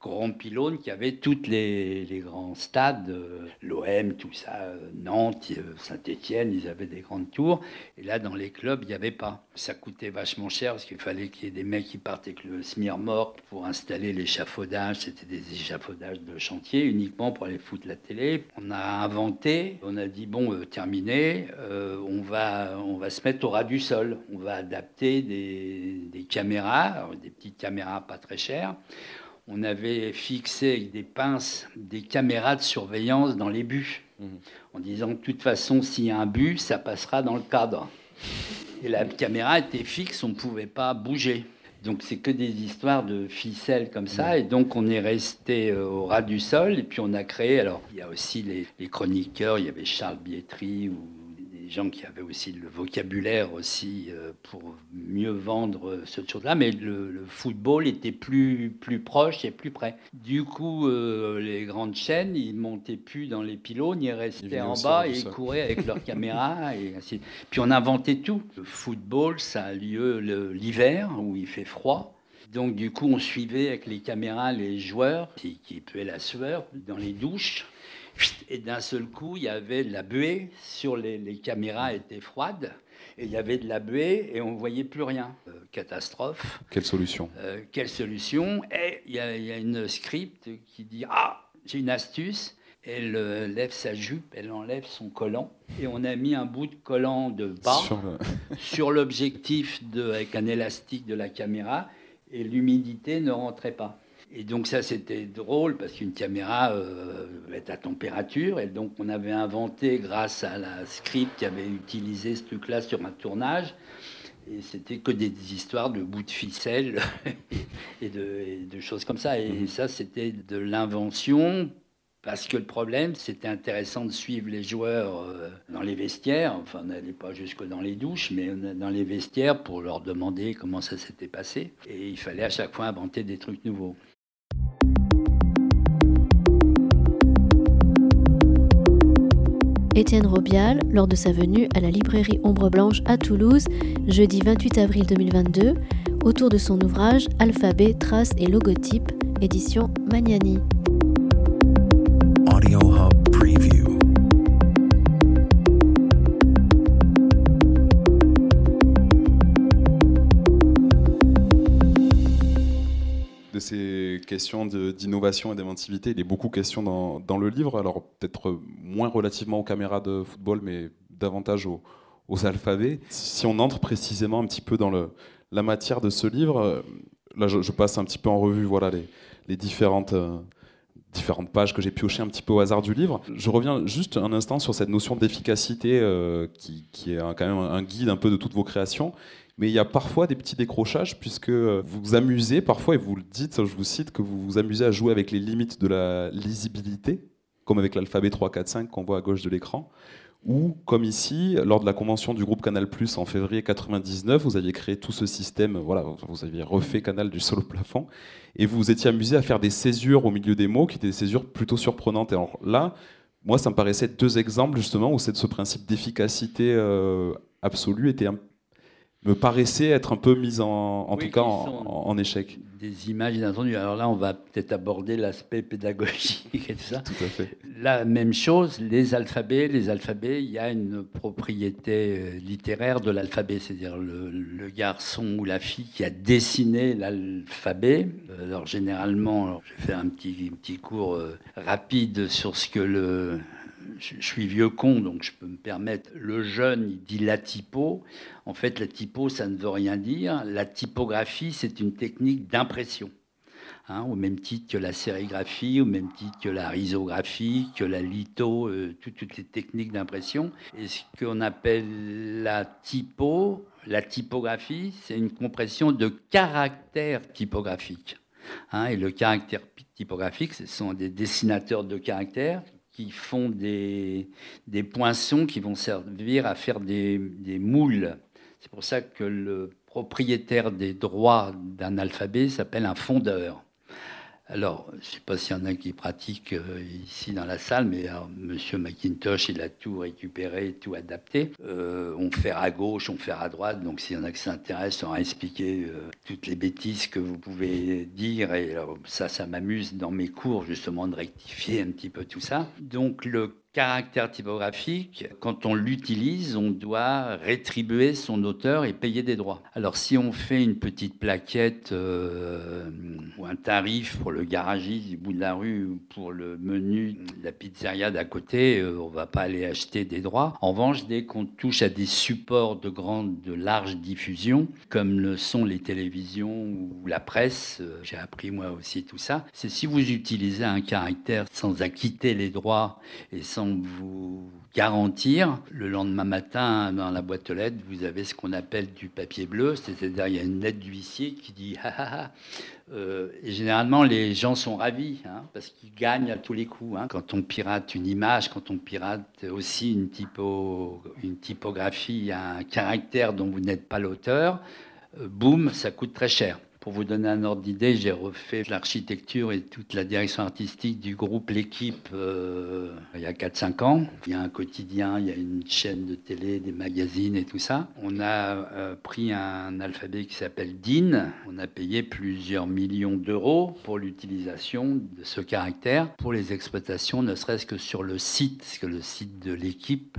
C: grand pylône qui avait tous les, grands stades, euh, l'OM, tout ça, euh, Nantes, euh, Saint-Étienne, ils avaient des grandes tours. Et là, dans les clubs, il n'y avait pas. Ça coûtait vachement cher parce qu'il fallait qu'il y ait des mecs qui partent avec le mort pour installer l'échafaudage. C'était des échafaudages de chantier uniquement pour aller foutre la télé. On a inventé, on a dit bon, terminé, on, va, on va se mettre au ras du sol. On va adapter des caméras, des petites caméras pas très chères on avait fixé avec des pinces des caméras de surveillance dans les buts, mhm. en disant de toute façon, s'il y a un but, ça passera dans le cadre. Et la caméra était fixe, on ne pouvait pas bouger. Donc c'est que des histoires de ficelles comme ça. Et donc on est resté euh, au ras du sol. Et puis on a créé, alors il y a aussi les, les chroniqueurs, il y avait Charles Bietri ou gens qui avaient aussi le vocabulaire aussi euh, pour mieux vendre ce chose-là, mais le, football était plus, plus proche et plus près. Du coup, euh, les grandes chaînes, ils montaient plus dans les pylônes, ils restaient en bas et ils couraient avec leurs caméras. Et ainsi. Puis on inventait tout. Le football, ça a lieu l'hiver où il fait froid. Donc du coup, on suivait avec les caméras les joueurs qui, qui puaient la sueur dans les douches. Et d'un seul coup, il y avait de la buée sur les, caméras étaient froides. Et il y avait de la buée et on ne voyait plus rien. Euh, catastrophe.
B: Quelle solution?
C: Euh, Quelle solution? Et il y, a, une script qui dit Ah, j'ai une astuce. Elle euh, lève sa jupe, elle enlève son collant, et on a mis un bout de collant de bas sur l'objectif avec un élastique de la caméra, et l'humidité ne rentrait pas. Et donc ça, c'était drôle parce qu'une caméra euh, est à température. Et donc on avait inventé, grâce à la script qui avait utilisé ce truc-là sur un tournage, et c'était que des, histoires de bouts de ficelle et, de, choses comme ça. Et mhm. ça, c'était de l'invention. Parce que le problème, c'était intéressant de suivre les joueurs euh, dans les vestiaires. Enfin, on n'allait pas jusque dans les douches, mais dans les vestiaires pour leur demander comment ça s'était passé. Et il fallait à chaque fois inventer des trucs nouveaux.
A: Étienne Robial lors de sa venue à la librairie Ombre Blanche à Toulouse, jeudi 28 avril 2022, autour de son ouvrage Alphabet, traces et logotypes, édition Magnani. Audio Hub Preview.
B: de ces questions d'innovation et d'inventivité. Il a beaucoup de questions dans, le livre, alors peut-être moins relativement aux caméras de football, mais davantage aux, alphabets. Si on entre précisément un petit peu dans la matière de ce livre, là je, passe un petit peu en revue voilà, les, différentes... Euh, différentes pages que j'ai piochées un petit peu au hasard du livre. Je reviens juste un instant sur cette notion d'efficacité euh, qui, est quand même un guide un peu de toutes vos créations mais il y a parfois des petits décrochages puisque vous vous amusez parfois, et vous le dites, je vous cite, que vous vous amusez à jouer avec les limites de la lisibilité, comme avec l'alphabet 3, 4, 5 qu'on voit à gauche de l'écran, ou comme ici, lors de la convention du groupe Canal Plus en février 99, vous aviez créé tout ce système, voilà, vous aviez refait Canal du sol au plafond, et vous vous étiez amusé à faire des césures au milieu des mots qui étaient des césures plutôt surprenantes. Et alors là, moi, ça me paraissait deux exemples justement où ce principe d'efficacité euh, absolue était un me paraissait être un peu mise en, en tout cas en, échec.
C: Des images inattendues. Alors là, on va peut-être aborder l'aspect pédagogique et tout ça.
B: Tout à fait.
C: La même chose, les alphabets. Les alphabets, il y a une propriété euh, littéraire de l'alphabet, c'est-à-dire le, le, garçon ou la fille qui a dessiné l'alphabet. Alors généralement, alors, je vais faire un petit, petit cours euh, rapide sur ce que le je, suis vieux con, donc je peux me permettre. Le jeune, dit la typo. En fait, la typo, ça ne veut rien dire. La typographie, c'est une technique d'impression. Hein, au même titre que la sérigraphie, au même titre que la risographie, que la litho, euh, toutes les techniques d'impression. Et ce qu'on appelle la typo, la typographie, c'est une compression de caractères typographiques. Hein, et le caractère typographique, ce sont des dessinateurs de caractères qui font des, des poinçons qui vont servir à faire des, des moules. C'est pour ça que le propriétaire des droits d'un alphabet s'appelle un fondeur. Alors, je ne sais pas s'il y en a qui pratiquent euh, ici dans la salle, mais Monsieur McIntosh, il a tout récupéré, tout adapté. Euh, on fait à gauche, on fait à droite. Donc, s'il y en a qui s'intéressent, on va expliquer euh, toutes les bêtises que vous pouvez dire. Et ça, ça m'amuse dans mes cours, justement, de rectifier un petit peu tout ça. Donc, le caractère typographique, quand on l'utilise, on doit rétribuer son auteur et payer des droits. Alors si on fait une petite plaquette euh, ou un tarif pour le garagiste du bout de la rue ou pour le menu de la pizzeria d'à côté, euh, on va pas aller acheter des droits. En revanche, dès qu'on touche à des supports de grande, de large diffusion, comme le sont les télévisions ou la presse, euh, j'ai appris moi aussi tout ça, c'est si vous utilisez un caractère sans acquitter les droits et sans vous garantir, le lendemain matin, dans la boîte aux lettres, vous avez ce qu'on appelle du papier bleu, c'est-à-dire il y a une lettre d'huissier qui dit ha. Euh, et généralement, les gens sont ravis hein, parce qu'ils gagnent à tous les coups. Hein. Quand on pirate une image, quand on pirate aussi une, typo, une typographie, un caractère dont vous n'êtes pas l'auteur, euh, boum, ça coûte très cher. Pour vous donner un ordre d'idée, j'ai refait l'architecture et toute la direction artistique du groupe L'équipe euh, il y a 4-5 ans. Il y a un quotidien, il y a une chaîne de télé, des magazines et tout ça. On a euh, pris un alphabet qui s'appelle DIN. On a payé plusieurs millions d'euros pour l'utilisation de ce caractère pour les exploitations, ne serait-ce que sur le site, parce que le site de l'équipe,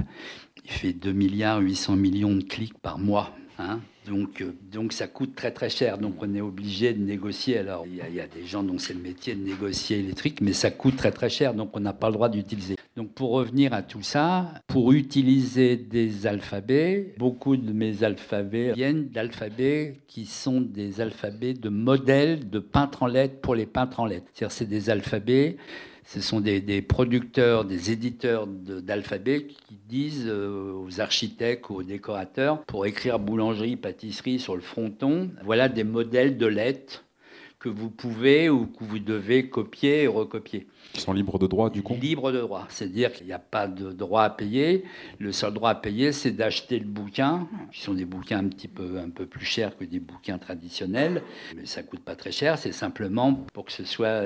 C: fait 2 milliards 800 millions de clics par mois. Hein. Donc, euh, donc ça coûte très très cher. Donc on est obligé de négocier. Alors il y, a, des gens dont c'est le métier de négocier trucs, mais ça coûte très très cher. Donc on n'a pas le droit d'utiliser. Donc pour revenir à tout ça, pour utiliser des alphabets, beaucoup de mes alphabets viennent d'alphabets qui sont des alphabets de modèles de peintres en lettres pour les peintres en lettres. C'est-à-dire c'est des alphabets ce sont des, producteurs, des éditeurs d'alphabet qui disent euh, aux architectes aux décorateurs, pour écrire boulangerie, pâtisserie sur le fronton, voilà des modèles de lettres que vous pouvez ou que vous devez copier et recopier.
B: Qui sont libres de droit, du coup
C: Libres de droit. C'est-à-dire qu'il n'y a pas de droit à payer. Le seul droit à payer, c'est d'acheter le bouquin, qui sont des bouquins un petit peu, un peu plus chers que des bouquins traditionnels. Mais ça ne coûte pas très cher. C'est simplement pour que ce soit,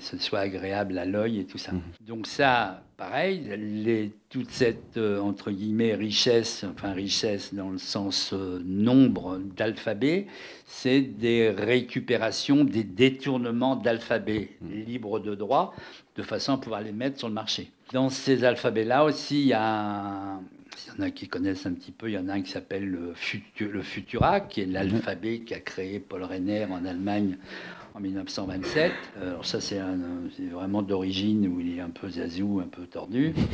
C: ce soit agréable à l'œil et tout ça. Mmh. Donc ça, pareil, les, toute cette, euh, entre guillemets, richesse, enfin richesse dans le sens euh, nombre d'alphabets, c'est des récupérations, des détournements d'alphabets mmh. libres de droit, de façon à pouvoir les mettre sur le marché. Dans ces alphabets-là aussi, il y a il y en a qui connaissent un petit peu. Il y en a un qui s'appelle le, Futura, qui est l'alphabet qu'a créé Paul Renner en Allemagne en 1927. Euh, alors ça, c'est vraiment d'origine où il est un peu zazou, un peu tordu.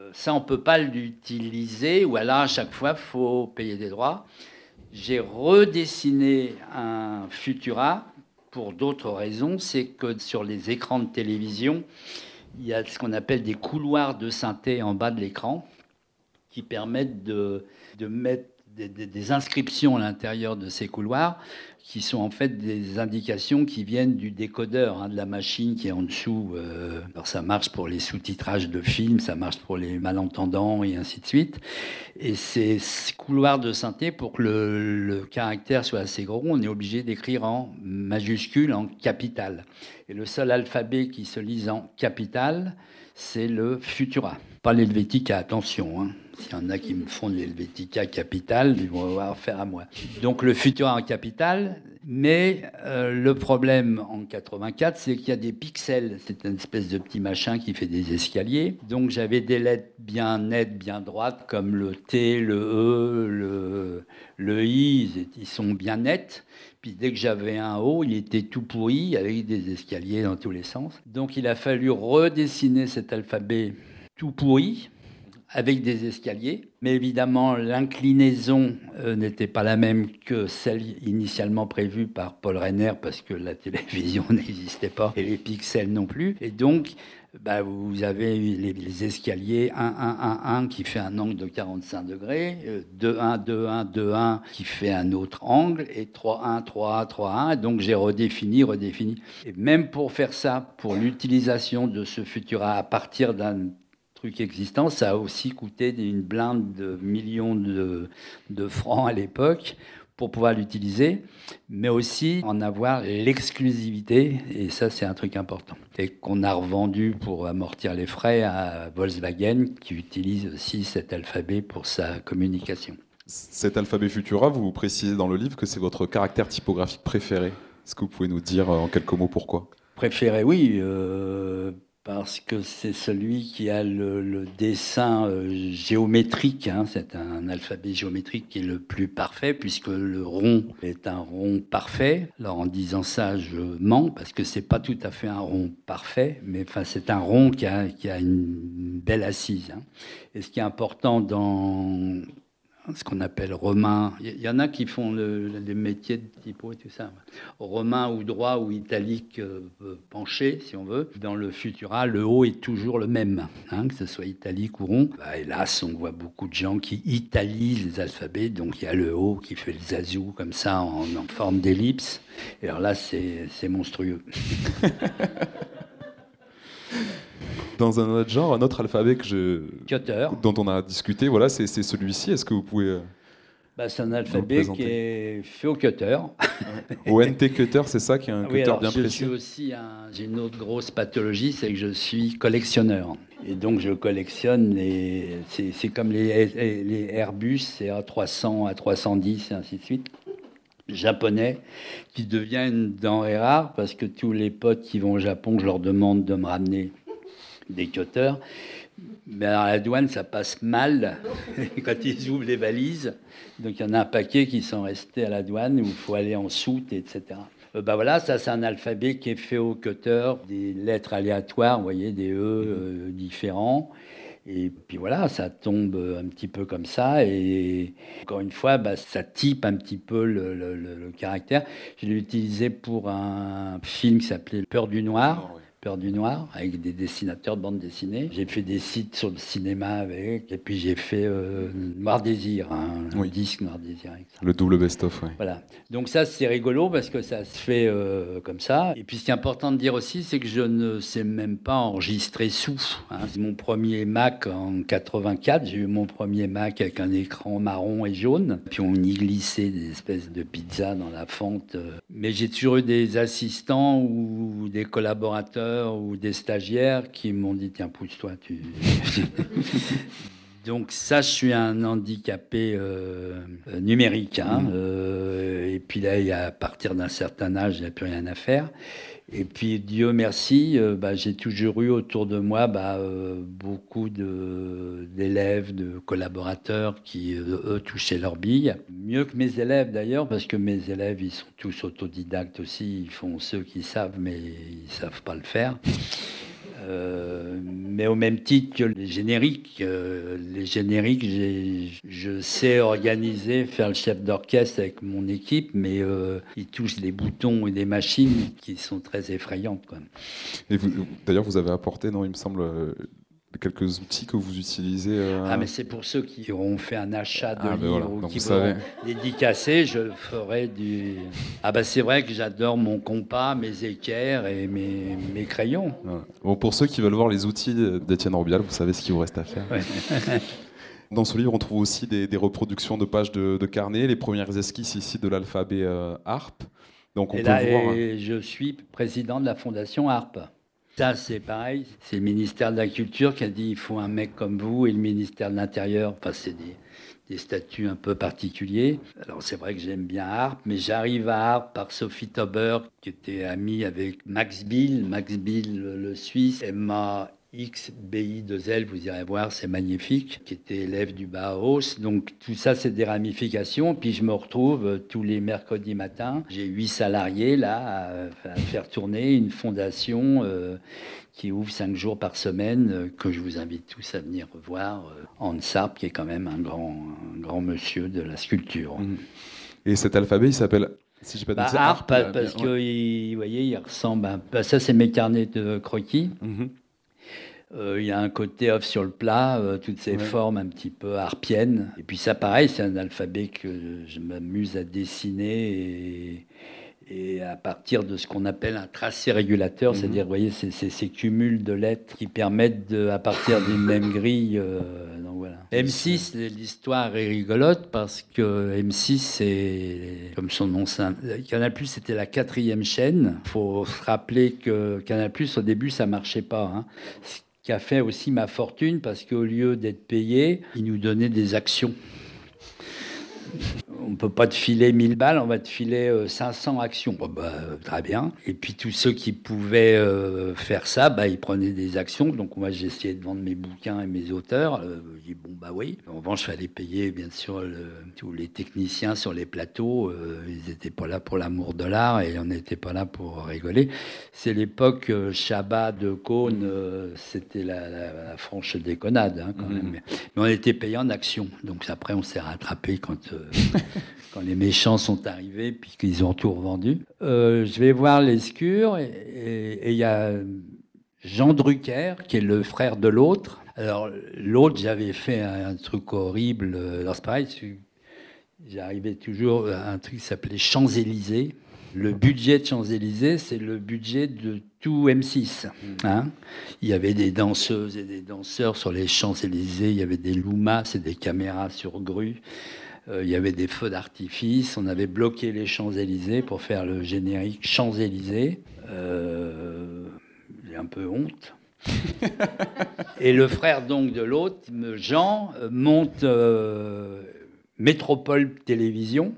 C: Euh, ça, on ne peut pas l'utiliser, ou alors à chaque fois, il faut payer des droits. J'ai redessiné un Futura pour d'autres raisons. C'est que sur les écrans de télévision, il y a ce qu'on appelle des couloirs de synthé en bas de l'écran qui permettent de, de mettre des, inscriptions à l'intérieur de ces couloirs qui sont en fait des indications qui viennent du décodeur hein, de la machine qui est en dessous. Euh, alors ça marche pour les sous-titrages de films, ça marche pour les malentendants et ainsi de suite. Et ces couloirs de synthé, pour que le, caractère soit assez gros, on est obligé d'écrire en majuscule, en capital. Et le seul alphabet qui se lise en capital, c'est le Futura. Pas l'Helvetica, attention. Hein. S'il y en a qui me font de l'Helvetica capital, ils vont avoir affaire à moi. Donc le Futura en capital, mais euh, le problème en 84, c'est qu'il y a des pixels. C'est une espèce de petit machin qui fait des escaliers. Donc j'avais des lettres bien nettes, bien droites, comme le T, le E, le I, ils sont bien nets. Puis dès que j'avais un O, il était tout pourri, avec des escaliers dans tous les sens. Donc il a fallu redessiner cet alphabet tout pourri, avec des escaliers. Mais évidemment, l'inclinaison euh, n'était pas la même que celle initialement prévue par Paul Renner, parce que la télévision n'existait pas et les pixels non plus. Et donc, bah, vous avez les, escaliers 1, 1, 1, 1 qui fait un angle de 45 degrés, 2, 1, 2, 1, 2, 1 qui fait un autre angle, et 3, 1, 3, 1, 3, 1. Donc j'ai redéfini, redéfini. Et même pour faire ça, pour l'utilisation de ce Futura à partir d'un truc existant, ça a aussi coûté une blinde de millions de, de francs à l'époque pour pouvoir l'utiliser, mais aussi en avoir l'exclusivité, et ça c'est un truc important, et qu'on a revendu pour amortir les frais à Volkswagen, qui utilise aussi cet alphabet pour sa communication.
B: Cet alphabet Futura, vous précisez dans le livre que c'est votre caractère typographique préféré. Est-ce que vous pouvez nous dire en quelques mots pourquoi?
C: Préféré, oui. Euh, parce que c'est celui qui a le, dessin euh, géométrique. Hein. c'est un alphabet géométrique qui est le plus parfait, puisque le rond est un rond parfait. Alors en disant ça, je mens, parce que c'est pas tout à fait un rond parfait, mais enfin, c'est un rond qui a, une belle assise. Hein. Et ce qui est important dans ce qu'on appelle romain. Il y en a qui font le, les métiers de typo et tout ça. Romain ou droit ou italique euh, penché, si on veut. Dans le Futura, le haut est toujours le même, hein, que ce soit italique ou rond. Bah, hélas, on voit beaucoup de gens qui italisent les alphabets. Donc il y a le haut qui fait le zazou comme ça en forme d'ellipse. Et alors là, c'est monstrueux.
B: dans un autre genre, un autre alphabet que je, dont on a discuté. Voilà, c'est celui-ci. Est-ce que vous pouvez euh,
C: bah, c'est un alphabet qui est fait au cutter.
B: au NT cutter, c'est ça qui est un cutter bien précis.
C: aussi j'ai une autre grosse pathologie, c'est que je suis collectionneur. Et donc je collectionne les, c'est comme les, les Airbus, c'est A300, A310 et ainsi de suite japonais qui deviennent denrées rares parce que tous les potes qui vont au Japon, je leur demande de me ramener des cutters. Mais à la douane, ça passe mal quand ils ouvrent les valises. Donc il y en a un paquet qui sont restés à la douane où il faut aller en soute, etc. Euh, bah voilà, ça c'est un alphabet qui est fait au cutter, des lettres aléatoires, vous voyez, des E euh, différents. Et puis voilà, ça tombe un petit peu comme ça. Et encore une fois, bah, ça type un petit peu le, le caractère. Je l'ai utilisé pour un film qui s'appelait Peur du noir. Peur du Noir, avec des dessinateurs de bande dessinée. J'ai fait des sites sur le cinéma avec, et puis j'ai fait euh, Noir Désir, un disque Noir Désir.
B: Le double best-of, oui.
C: Voilà. Donc ça, c'est rigolo parce que ça se fait euh, comme ça. Et puis ce qui est important de dire aussi, c'est que je ne sais même pas enregistrer sous. Hein. C'est mon premier Mac en 84. J'ai eu mon premier Mac avec un écran marron et jaune. Puis on y glissait des espèces de pizzas dans la fente. Mais j'ai toujours eu des assistants ou des collaborateurs ou des stagiaires qui m'ont dit tiens pousse-toi tu donc ça je suis un handicapé euh, numérique hein. mmh. euh, et puis là à partir d'un certain âge il n'y a plus rien à faire et puis Dieu merci, euh, bah, j'ai toujours eu autour de moi bah, beaucoup d'élèves, de, collaborateurs qui, eux, touchaient leur bille. Mieux que mes élèves d'ailleurs, parce que mes élèves, ils sont tous autodidactes aussi, ils font ceux qui savent, mais ils ne savent pas le faire. Euh, mais au même titre que les génériques, euh, les génériques, je sais organiser, faire le chef d'orchestre avec mon équipe, mais euh, ils touchent des boutons et des machines qui sont très effrayantes.
B: D'ailleurs, vous avez apporté, non, il me semble, quelques outils que vous utilisez euh,
C: Ah, mais c'est pour ceux qui auront fait un achat de ah, ben livres ou qui vont dédicacer, je ferai du. Ah, bah c'est vrai que j'adore mon compas, mes équerres et mes, mes crayons.
B: Bon, pour ceux qui veulent voir les outils d'Étienne Robial, vous savez ce qu'il vous reste à faire. Dans ce livre, on trouve aussi des, reproductions de pages de, carnet, les premières esquisses ici de l'alphabet euh, ARP.
C: Donc on et peut là, voir. Et je suis président de la fondation ARP. Ça, c'est pareil. C'est le ministère de la Culture qui a dit il faut un mec comme vous et le ministère de l'Intérieur. Enfin, c'est des, statuts un peu particuliers. Alors, c'est vrai que j'aime bien Harp, mais j'arrive à Harp par Sophie Tauber, qui était amie avec Max Bill. Max Bill, le, Suisse. Elle m'a XBI2L, vous irez voir, c'est magnifique, qui était élève du Bauhaus. Donc tout ça, c'est des ramifications. Puis je me retrouve euh, tous les mercredis matins. J'ai huit salariés là à, faire tourner une fondation euh, qui ouvre cinq jours par semaine, euh, que je vous invite tous à venir revoir. Hans Sarp, qui est quand même un grand, grand monsieur de la sculpture. Mmh.
B: Et cet alphabet, il s'appelle si
C: pas bah, parce que, vous voyez, il ressemble. À, ça, c'est mes carnets de croquis. Mmh. Euh, il y a un côté off sur le plat, euh, toutes ces formes un petit peu harpiennes. Et puis ça, pareil, c'est un alphabet que je m'amuse à dessiner et, et, à partir de ce qu'on appelle un tracé régulateur, mhm. c'est-à-dire, vous voyez, c'est ces cumuls de lettres qui permettent, de, à partir d'une même grille. Euh, donc voilà. M6, l'histoire est rigolote parce que M6, c'est, comme son nom, Canal Plus, c'était la quatrième chaîne. Il faut se rappeler que Canal Plus, au début, ça marchait pas. Hein qui a fait aussi ma fortune parce qu'au lieu d'être payé, il nous donnait des actions on ne peut pas te filer 1000 balles, on va te filer 500 euh, actions. Bah, très bien. Et puis tous ceux qui pouvaient euh, faire ça, bah, ils prenaient des actions. Donc moi, essayé de vendre mes bouquins et mes auteurs. Euh, j'ai dit, bon, bah oui. En revanche, il fallait payer, bien sûr, tous les techniciens sur les plateaux. ils n'étaient pas là pour l'amour de l'art et on n'était pas là pour rigoler. C'est l'époque Shabbat de Cône, c'était la, franche déconnade, hein, quand mmh. même. Mais on était payé en actions. Donc après, on s'est rattrapé quand... quand les méchants sont arrivés puis qu'ils ont tout revendu. Euh, je vais voir l'escure et il y a Jean Drucker qui est le frère de l'autre. Alors l'autre, j'avais fait un, truc horrible. Alors c'est pareil, j'arrivais toujours à un truc qui s'appelait Champs-Élysées. Le budget de Champs-Élysées, c'est le budget de tout M6. Hein. il y avait des danseuses et des danseurs sur les Champs-Élysées, il y avait des loumas et des caméras sur grue. Euh, il y avait des feux d'artifice, on avait bloqué les Champs-Élysées pour faire le générique Champs-Élysées. Euh, j'ai un peu honte. et le frère donc de l'autre, Jean, monte euh, Métropole Télévision.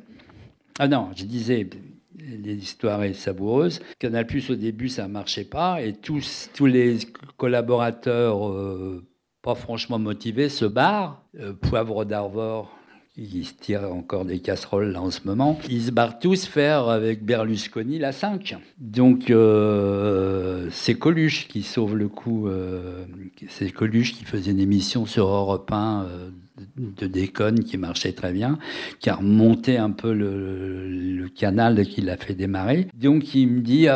C: Ah non, je disais, l'histoire est savoureuse. Canal Plus au début ça marchait pas et tous tous les collaborateurs pas franchement motivé, se barre. Poivre d'Arvor, ils se tirent encore des casseroles là en ce moment. Ils se barrent tous faire avec Berlusconi la 5. Donc euh, c'est Coluche qui sauve le coup. Euh, c'est Coluche qui faisait une émission sur Europe 1 euh, de déconne qui marchait très bien, qui a remonté un peu le, canal qui l'a fait démarrer. Donc il me dit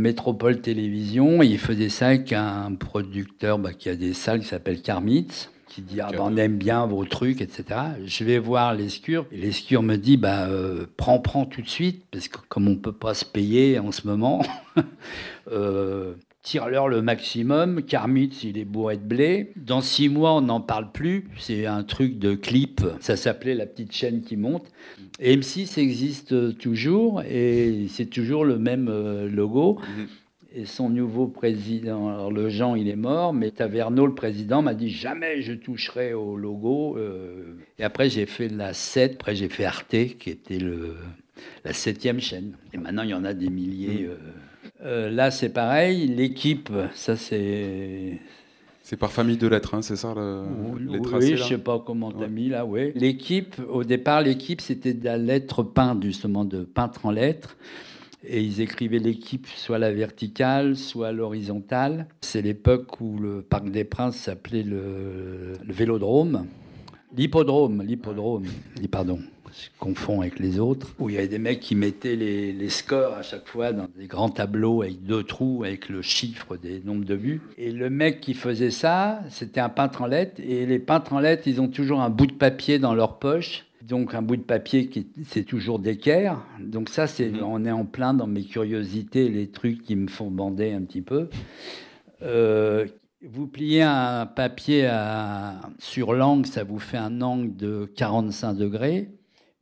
C: Métropole Télévision, il faisait ça avec un producteur bah, qui a des salles qui s'appelle Carmitz qui dit ah, ben, on aime bien vos trucs, etc. Je vais voir l'escure et l'escure me dit bah euh, prends prends tout de suite parce que comme on peut pas se payer en ce moment, euh, tire-leur le maximum. Carmitz il est bourré de blé. Dans six mois on n'en parle plus. C'est un truc de clip. Ça s'appelait la petite chaîne qui monte. Et M6 existe toujours et c'est toujours le même euh, logo. Mhm. Et son nouveau président, alors le Jean, il est mort, mais Taverneau, le président, m'a dit jamais je toucherai au logo. Euh. et après, j'ai fait la 7, après j'ai fait Arte, qui était le, la septième chaîne. Et maintenant, il y en a des milliers. Mm. Euh. Euh, là, c'est pareil. L'équipe, ça, c'est.
B: C'est par famille de lettres, hein, c'est ça le,
C: les tracés, Oui, je sais pas comment tu as mis là, oui. L'équipe, au départ, l'équipe, c'était de la lettre peinte, justement, de peintre en lettres. Et ils écrivaient l'équipe soit la verticale, soit l'horizontale. C'est l'époque où le Parc des Princes s'appelait le, Vélodrome. L'hippodrome, l'hippodrome, pardon, je confonds avec les autres, où il y avait des mecs qui mettaient les, les, scores à chaque fois dans des grands tableaux avec deux trous, avec le chiffre des nombres de vues. Et le mec qui faisait ça, c'était un peintre en lettres, et les peintres en lettres, ils ont toujours un bout de papier dans leur poche, donc un bout de papier qui c'est toujours d'équerre. Donc ça c'est mhm. on est en plein dans mes curiosités, les trucs qui me font bander un petit peu. Euh, vous pliez un papier à, sur l'angle, ça vous fait un angle de 45 degrés.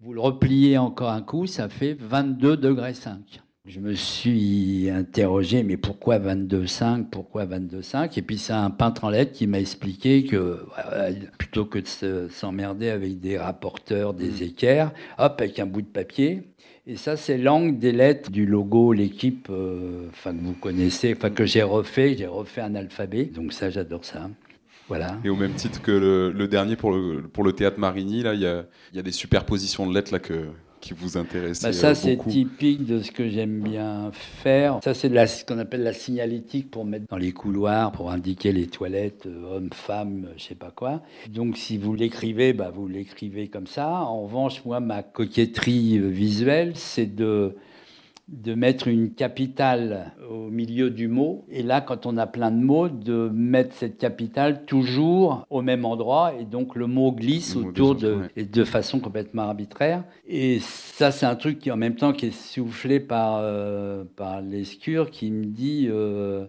C: Vous le repliez encore un coup, ça fait 22 degrés 5. Je me suis interrogé, mais pourquoi 22,5 Pourquoi 22,5 Et puis c'est un peintre en lettres qui m'a expliqué que plutôt que de s'emmerder avec des rapporteurs, des mmh. équerres, hop, avec un bout de papier. Et ça, c'est l'angle des lettres du logo, l'équipe, euh, que vous connaissez, enfin que j'ai refait, j'ai refait un alphabet. Donc ça, j'adore ça. Voilà.
B: Et au même titre que le, dernier pour le, pour le théâtre Marigny, là, il y a, y a, des superpositions de lettres là que qui vous intéresse
C: bah Ça, c'est typique de ce que j'aime bien faire. Ça, c'est ce qu'on appelle la signalétique pour mettre dans les couloirs, pour indiquer les toilettes, euh, hommes, femmes, je sais pas quoi. Donc, si vous l'écrivez, bah, vous l'écrivez comme ça. En revanche, moi, ma coquetterie euh, visuelle, c'est de de mettre une capitale au milieu du mot. Et là, quand on a plein de mots, de mettre cette capitale toujours au même endroit. Et donc le mot glisse autour de, de façon complètement arbitraire. Et ça, c'est un truc qui, en même temps, qui est soufflé par, euh, par l'escure, qui me dit... Euh,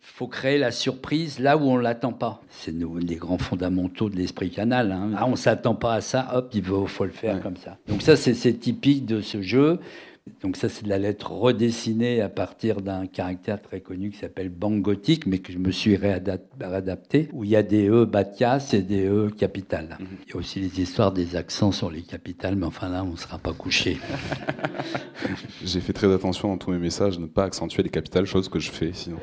C: faut créer la surprise là où on l'attend pas. C'est les grands fondamentaux de l'esprit canal. Hein. Ah, on s'attend pas à ça, hop, il faut, faut le faire comme ça. Donc ça, c'est typique de ce jeu. Donc ça, c'est de la lettre redessinée à partir d'un caractère très connu qui s'appelle banque gothique, mais que je me suis réadapté, où il y a des E de et des E capitales. Mhm. Il y a aussi les histoires des accents sur les capitales, mais enfin là, on ne sera pas couché.
B: J'ai fait très attention dans tous mes messages de ne pas accentuer les capitales, chose que je fais sinon,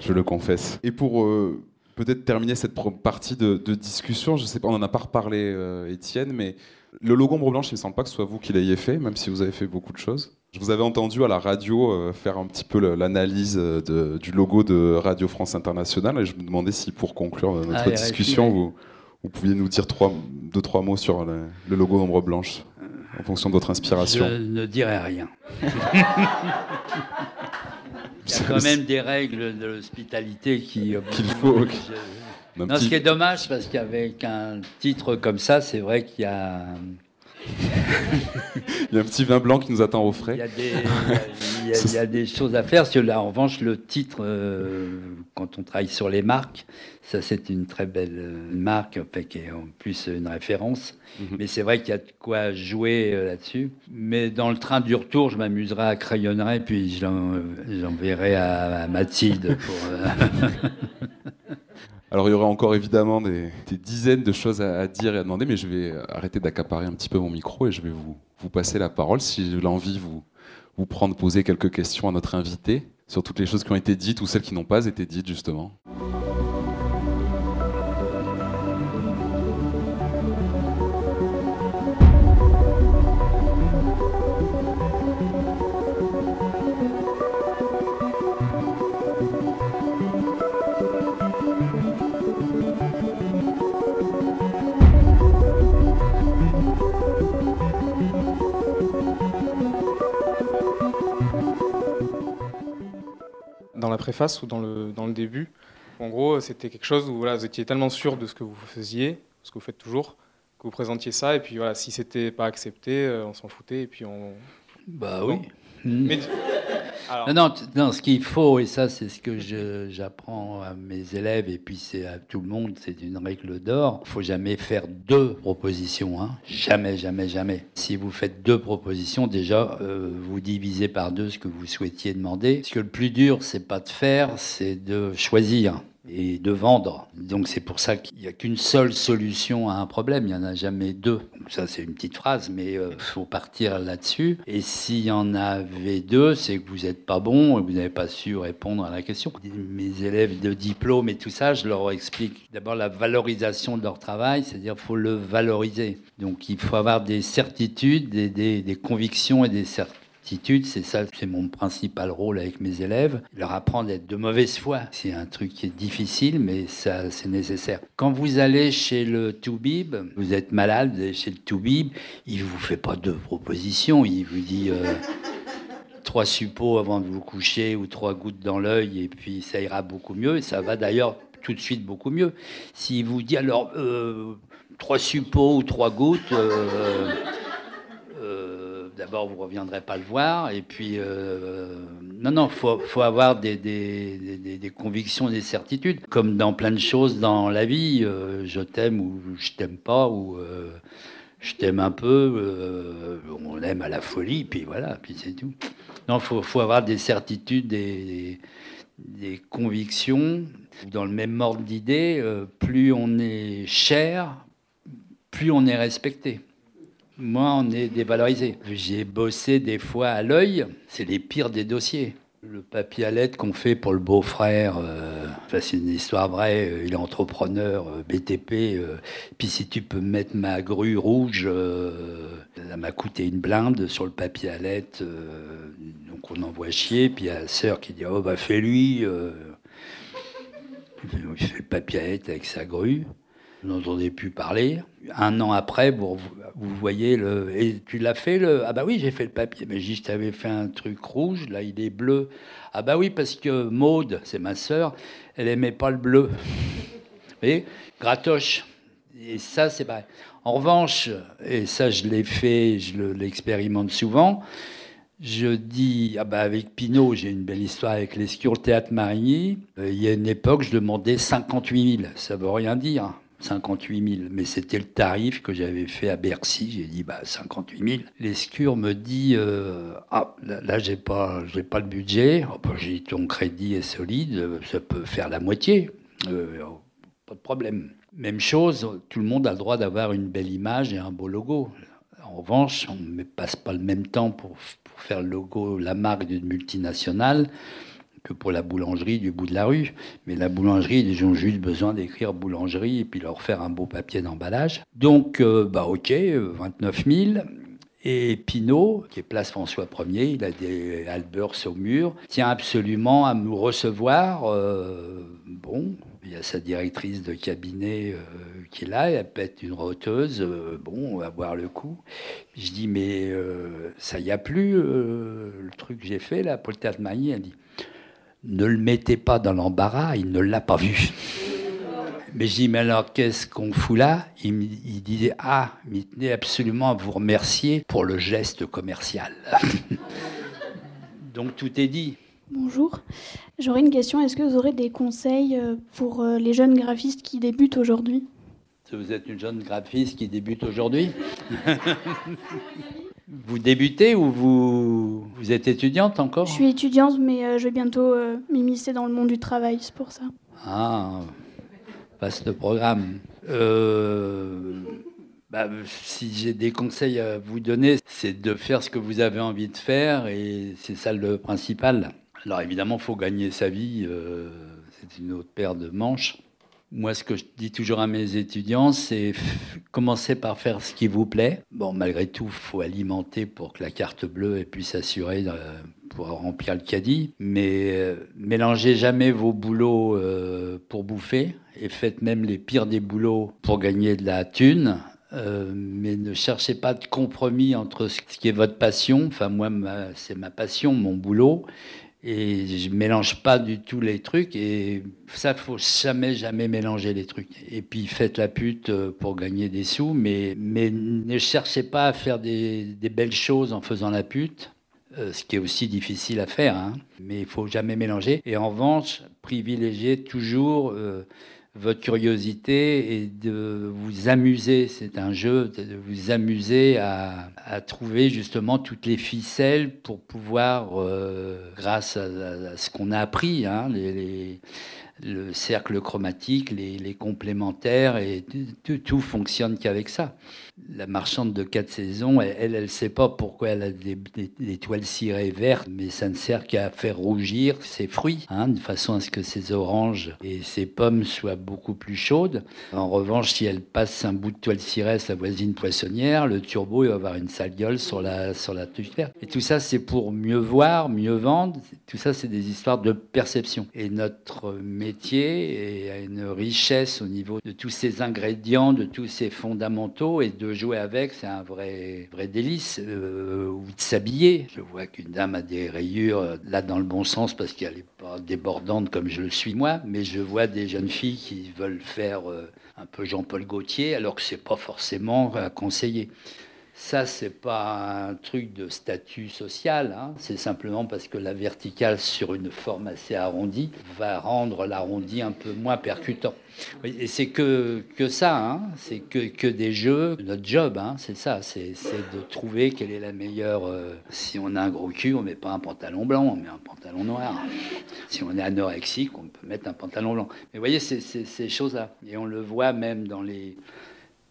B: je le confesse. Et pour... Euh, peut-être terminer cette partie de, discussion, je sais pas, on n'en a pas reparlé, euh, Étienne, mais le logo ombre blanche, il ne semble pas que ce soit vous qui l'ayez fait, même si vous avez fait beaucoup de choses. Je vous avais entendu à la radio euh, faire un petit peu l'analyse euh, du logo de Radio France Internationale et je me demandais si pour conclure notre ah, discussion, vous, vous, pouviez nous dire trois, deux, trois mots sur le, logo ombre blanche en fonction de votre inspiration.
C: Je ne dirai rien. Il y a quand même des règles de l'hospitalité qui...
B: Qu'il faut
C: non, ce qui est dommage, parce qu'avec un titre comme ça, c'est vrai qu'il y a.
B: il y a un petit vin blanc qui nous attend au frais.
C: Il y a des, il y a, des choses à faire. Parce que là, en revanche, le titre, euh, quand on travaille sur les marques, ça c'est une très belle euh, marque, qui est en plus une référence. Mhm. Mais c'est vrai qu'il y a de quoi jouer euh, là-dessus. Mais dans le train du retour, je m'amuserai à crayonner, puis j'enverrai à, à Mathilde pour.
B: Alors il y aurait encore évidemment des, dizaines de choses à, dire et à demander, mais je vais arrêter d'accaparer un petit peu mon micro et je vais vous, vous passer la parole. Si j'ai l'envie, vous, vous prendre, poser quelques questions à notre invité sur toutes les choses qui ont été dites ou celles qui n'ont pas été dites justement.
D: Préface ou dans le, dans le début. En gros, c'était quelque chose où voilà, vous étiez tellement sûr de ce que vous faisiez, ce que vous faites toujours, que vous présentiez ça, et puis voilà, si c'était pas accepté, euh, on s'en foutait, et puis on.
C: Bah oui.
D: Mais,
C: non, non, non, ce qu'il faut, et ça c'est ce que j'apprends à mes élèves, et puis c'est à tout le monde, c'est une règle d'or, il faut jamais faire deux propositions. Hein. Jamais, jamais, jamais. Si vous faites deux propositions, déjà, euh, vous divisez par deux ce que vous souhaitiez demander. Parce que le plus dur, c'est pas de faire, c'est de choisir et de vendre. Donc c'est pour ça qu'il n'y a qu'une seule solution à un problème, il n'y en a jamais deux. Ça c'est une petite phrase, mais il euh, faut partir là-dessus. Et s'il y en avait deux, c'est que vous n'êtes pas bon et vous n'avez pas su répondre à la question. Mes élèves de diplôme et tout ça, je leur explique d'abord la valorisation de leur travail, c'est-à-dire faut le valoriser. Donc il faut avoir des certitudes, des, des, des convictions et des certitudes c'est ça, c'est mon principal rôle avec mes élèves. Leur apprendre à être de mauvaise foi, c'est un truc qui est difficile, mais ça, c'est nécessaire. Quand vous allez chez le Toubib, vous êtes malade, vous allez chez le Toubib, il vous fait pas de propositions, il vous dit. Euh, trois suppos avant de vous coucher ou trois gouttes dans l'œil et puis ça ira beaucoup mieux et ça va d'ailleurs tout de suite beaucoup mieux. S'il vous dit alors euh, trois suppos ou trois gouttes, euh, d'abord, vous ne reviendrez pas le voir. Et puis, euh, non, non, il faut, avoir des, des, des, des, convictions, des certitudes. Comme dans plein de choses dans la vie, euh, je t'aime ou je t'aime pas, ou euh, je t'aime un peu, on l'aime à la folie, puis voilà, puis c'est tout. Non, il faut, faut, avoir des certitudes, des, des convictions. Dans le même ordre d'idées, plus on est cher, plus on est respecté. Moi, on est dévalorisé. J'ai bossé des fois à l'œil, c'est les pires des dossiers. Le papier à lettres qu'on fait pour le beau-frère, euh, c'est une histoire vraie, euh, il est entrepreneur, euh, BTP, puis si tu peux mettre ma grue rouge, ça m'a coûté une blinde sur le papier à lettres, donc on envoie chier, puis il y a la sœur qui dit, oh bah fais-lui, il fait le papier à lettres avec sa grue n'entendez plus parler. Un an après, vous, voyez le. Et tu l'as fait le. Ah bah oui, j'ai fait le papier. Mais je t'avais fait un truc rouge, là il est bleu. Ah bah oui, parce que Maude, c'est ma sœur, elle aimait pas le bleu. Vous voyez Gratoche. Et ça, c'est vrai. En revanche, et ça je l'ai fait, je l'expérimente souvent, je dis, ah bah avec Pinot, j'ai une belle histoire avec les le Théâtre Marigny. Euh, il y a une époque, je demandais 58 000. Ça veut rien dire. 58 000. Mais c'était le tarif que j'avais fait à Bercy. J'ai dit, bah, 58 000. L'escure me dit, euh, ah, là, j'ai pas, j'ai pas le budget. Oh, bah, j'ai ton crédit est solide, ça peut faire la moitié. Euh, pas de problème. Même chose, tout le monde a le droit d'avoir une belle image et un beau logo. En revanche, on ne passe pas le même temps pour, pour faire le logo, la marque d'une multinationale que pour la boulangerie du bout de la rue. Mais la boulangerie, ils ont juste besoin d'écrire boulangerie et puis leur faire un beau papier d'emballage. Donc, euh, bah ok, 29 000. Et Pinault, qui est place François 1er, il a des Albers au mur, tient absolument à nous recevoir. Euh, bon, il y a sa directrice de cabinet euh, qui est là, elle pète une roteuse. bon, on va voir le coup. Je dis, mais ça y a plus, le truc que j'ai fait là, pour le théâtre Elle dit, ne le mettez pas dans l'embarras, il ne l'a pas vu. Mais je dis, mais alors qu'est-ce qu'on fout là? Il, disait, ah, mais il tenait absolument à vous remercier pour le geste commercial. Donc tout est dit.
E: Bonjour. J'aurais une question. Est-ce que vous aurez des conseils euh, pour euh, les jeunes graphistes qui débutent aujourd'hui?
C: Vous êtes une jeune graphiste qui débute aujourd'hui? Vous débutez ou vous, vous êtes étudiante encore
E: Je suis étudiante, mais euh, je vais bientôt euh, m'immiscer dans le monde du travail, c'est pour ça.
C: Ah, vaste programme. Euh, bah, si j'ai des conseils à vous donner, c'est de faire ce que vous avez envie de faire et c'est ça le principal. Alors évidemment, il faut gagner sa vie, c'est une autre paire de manches. Moi, ce que je dis toujours à mes étudiants, c'est commencer par faire ce qui vous plaît. Bon, malgré tout, il faut alimenter pour que la carte bleue puisse s'assurer euh, pour remplir le caddie. Mais euh, mélangez jamais vos boulots euh, pour bouffer et faites même les pires des boulots pour gagner de la thune. mais ne cherchez pas de compromis entre ce qui est votre passion. Enfin, moi, c'est ma passion, mon boulot, Et je mélange pas du tout les trucs. Et ça, faut jamais, jamais mélanger les trucs. Et puis faites la pute euh, pour gagner des sous, mais, mais ne cherchez pas à faire des, belles choses en faisant la pute. Euh, ce qui est aussi difficile à faire, hein. mais il faut jamais mélanger. Et en revanche, privilégiez toujours euh, votre curiosité et de vous amuser. C'est un jeu, de vous amuser à, trouver justement toutes les ficelles pour pouvoir, euh, grâce à, ce qu'on a appris, hein, le cercle chromatique, les, les complémentaires, et tout, tout fonctionne qu'avec ça. La marchande de quatre saisons, elle, elle ne sait pas pourquoi elle a des, toiles cirées vertes, mais ça ne sert qu'à faire rougir ses fruits, hein, de façon à ce que ses oranges et ses pommes soient beaucoup plus chaudes. En revanche, si elle passe un bout de toile cirée à sa voisine poissonnière, le turbo il va avoir une sale gueule sur la, sur la touche verte. Et tout ça, c'est pour mieux voir, mieux vendre. Tout ça, c'est des histoires de perception. Et notre métier a une richesse au niveau de tous ces ingrédients, de tous ces fondamentaux, et de jouer avec, c'est un vrai, vrai délice. Euh, ou de s'habiller. Je vois qu'une dame a des rayures, là dans le bon sens, parce qu'elle n'est pas débordante comme je le suis moi, mais je vois des jeunes filles qui veulent faire euh, un peu Jean-Paul Gaultier, alors que c'est pas forcément à conseiller. Ça, c'est pas un truc de statut social, hein. c'est simplement parce que la verticale sur une forme assez arrondie va rendre l'arrondi un peu moins percutant. Et c'est que, que ça, hein. c'est que, que des jeux. Notre job, hein, c'est ça, c'est de trouver quelle est la meilleure. Euh, si on a un gros cul, on met pas un pantalon blanc, on met un pantalon noir. Si on est anorexique, on peut mettre un pantalon blanc. Mais vous voyez, c'est ces choses-là. Et on le voit même dans les.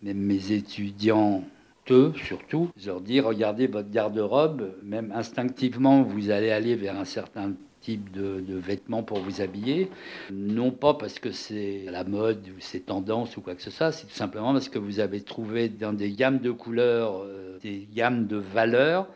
C: Même mes étudiants surtout, leur dire regardez votre garde-robe, même instinctivement vous allez aller vers un certain type de, vêtements pour vous habiller, non pas parce que c'est la mode ou c'est tendance ou quoi que ce soit, c'est tout simplement parce que vous avez trouvé dans des gammes de couleurs, euh, des gammes de valeurs,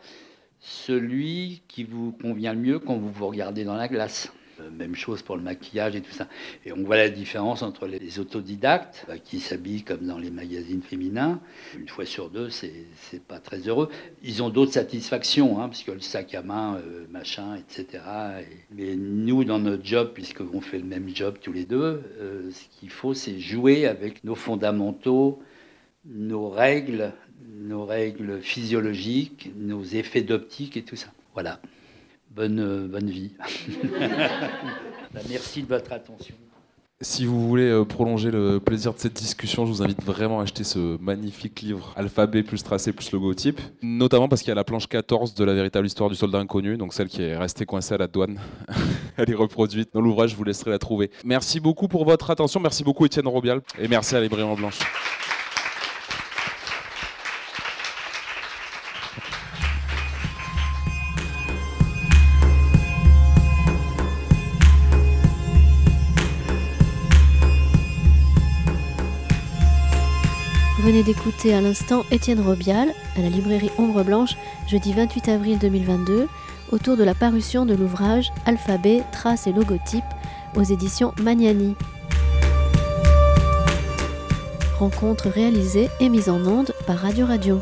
C: celui qui vous convient le mieux quand vous vous regardez dans la glace. Euh, même chose pour le maquillage et tout ça. Et on voit la différence entre les autodidactes bah, qui s'habillent comme dans les magazines féminins. Une fois sur deux, c'est pas très heureux. Ils ont d'autres satisfactions, hein, parce que le sac à main, euh, machin, etc. Et, mais nous, dans notre job, puisqu'on fait le même job tous les deux, euh, ce qu'il faut, c'est jouer avec nos fondamentaux, nos règles, nos règles physiologiques, nos effets d'optique et tout ça. Voilà bonne, euh, bonne vie. Merci de votre attention.
B: Si vous voulez euh, prolonger le plaisir de cette discussion, je vous invite vraiment à acheter ce magnifique livre Alphabet plus tracé plus logotype, notamment parce qu'il y a la planche 14 de la véritable histoire du soldat inconnu, donc celle qui est restée coincée à la douane. Elle est reproduite dans l'ouvrage, je vous laisserai la trouver. Merci beaucoup pour votre attention, merci beaucoup Étienne Robial, et merci à Librairie en Blanche.
A: D'écouter à l'instant Étienne Robial à la librairie Ombre Blanche, jeudi 28 avril 2022, autour de la parution de l'ouvrage Alphabet, traces et logotypes aux éditions Magnani. Rencontre réalisée et mise en onde par Radio Radio.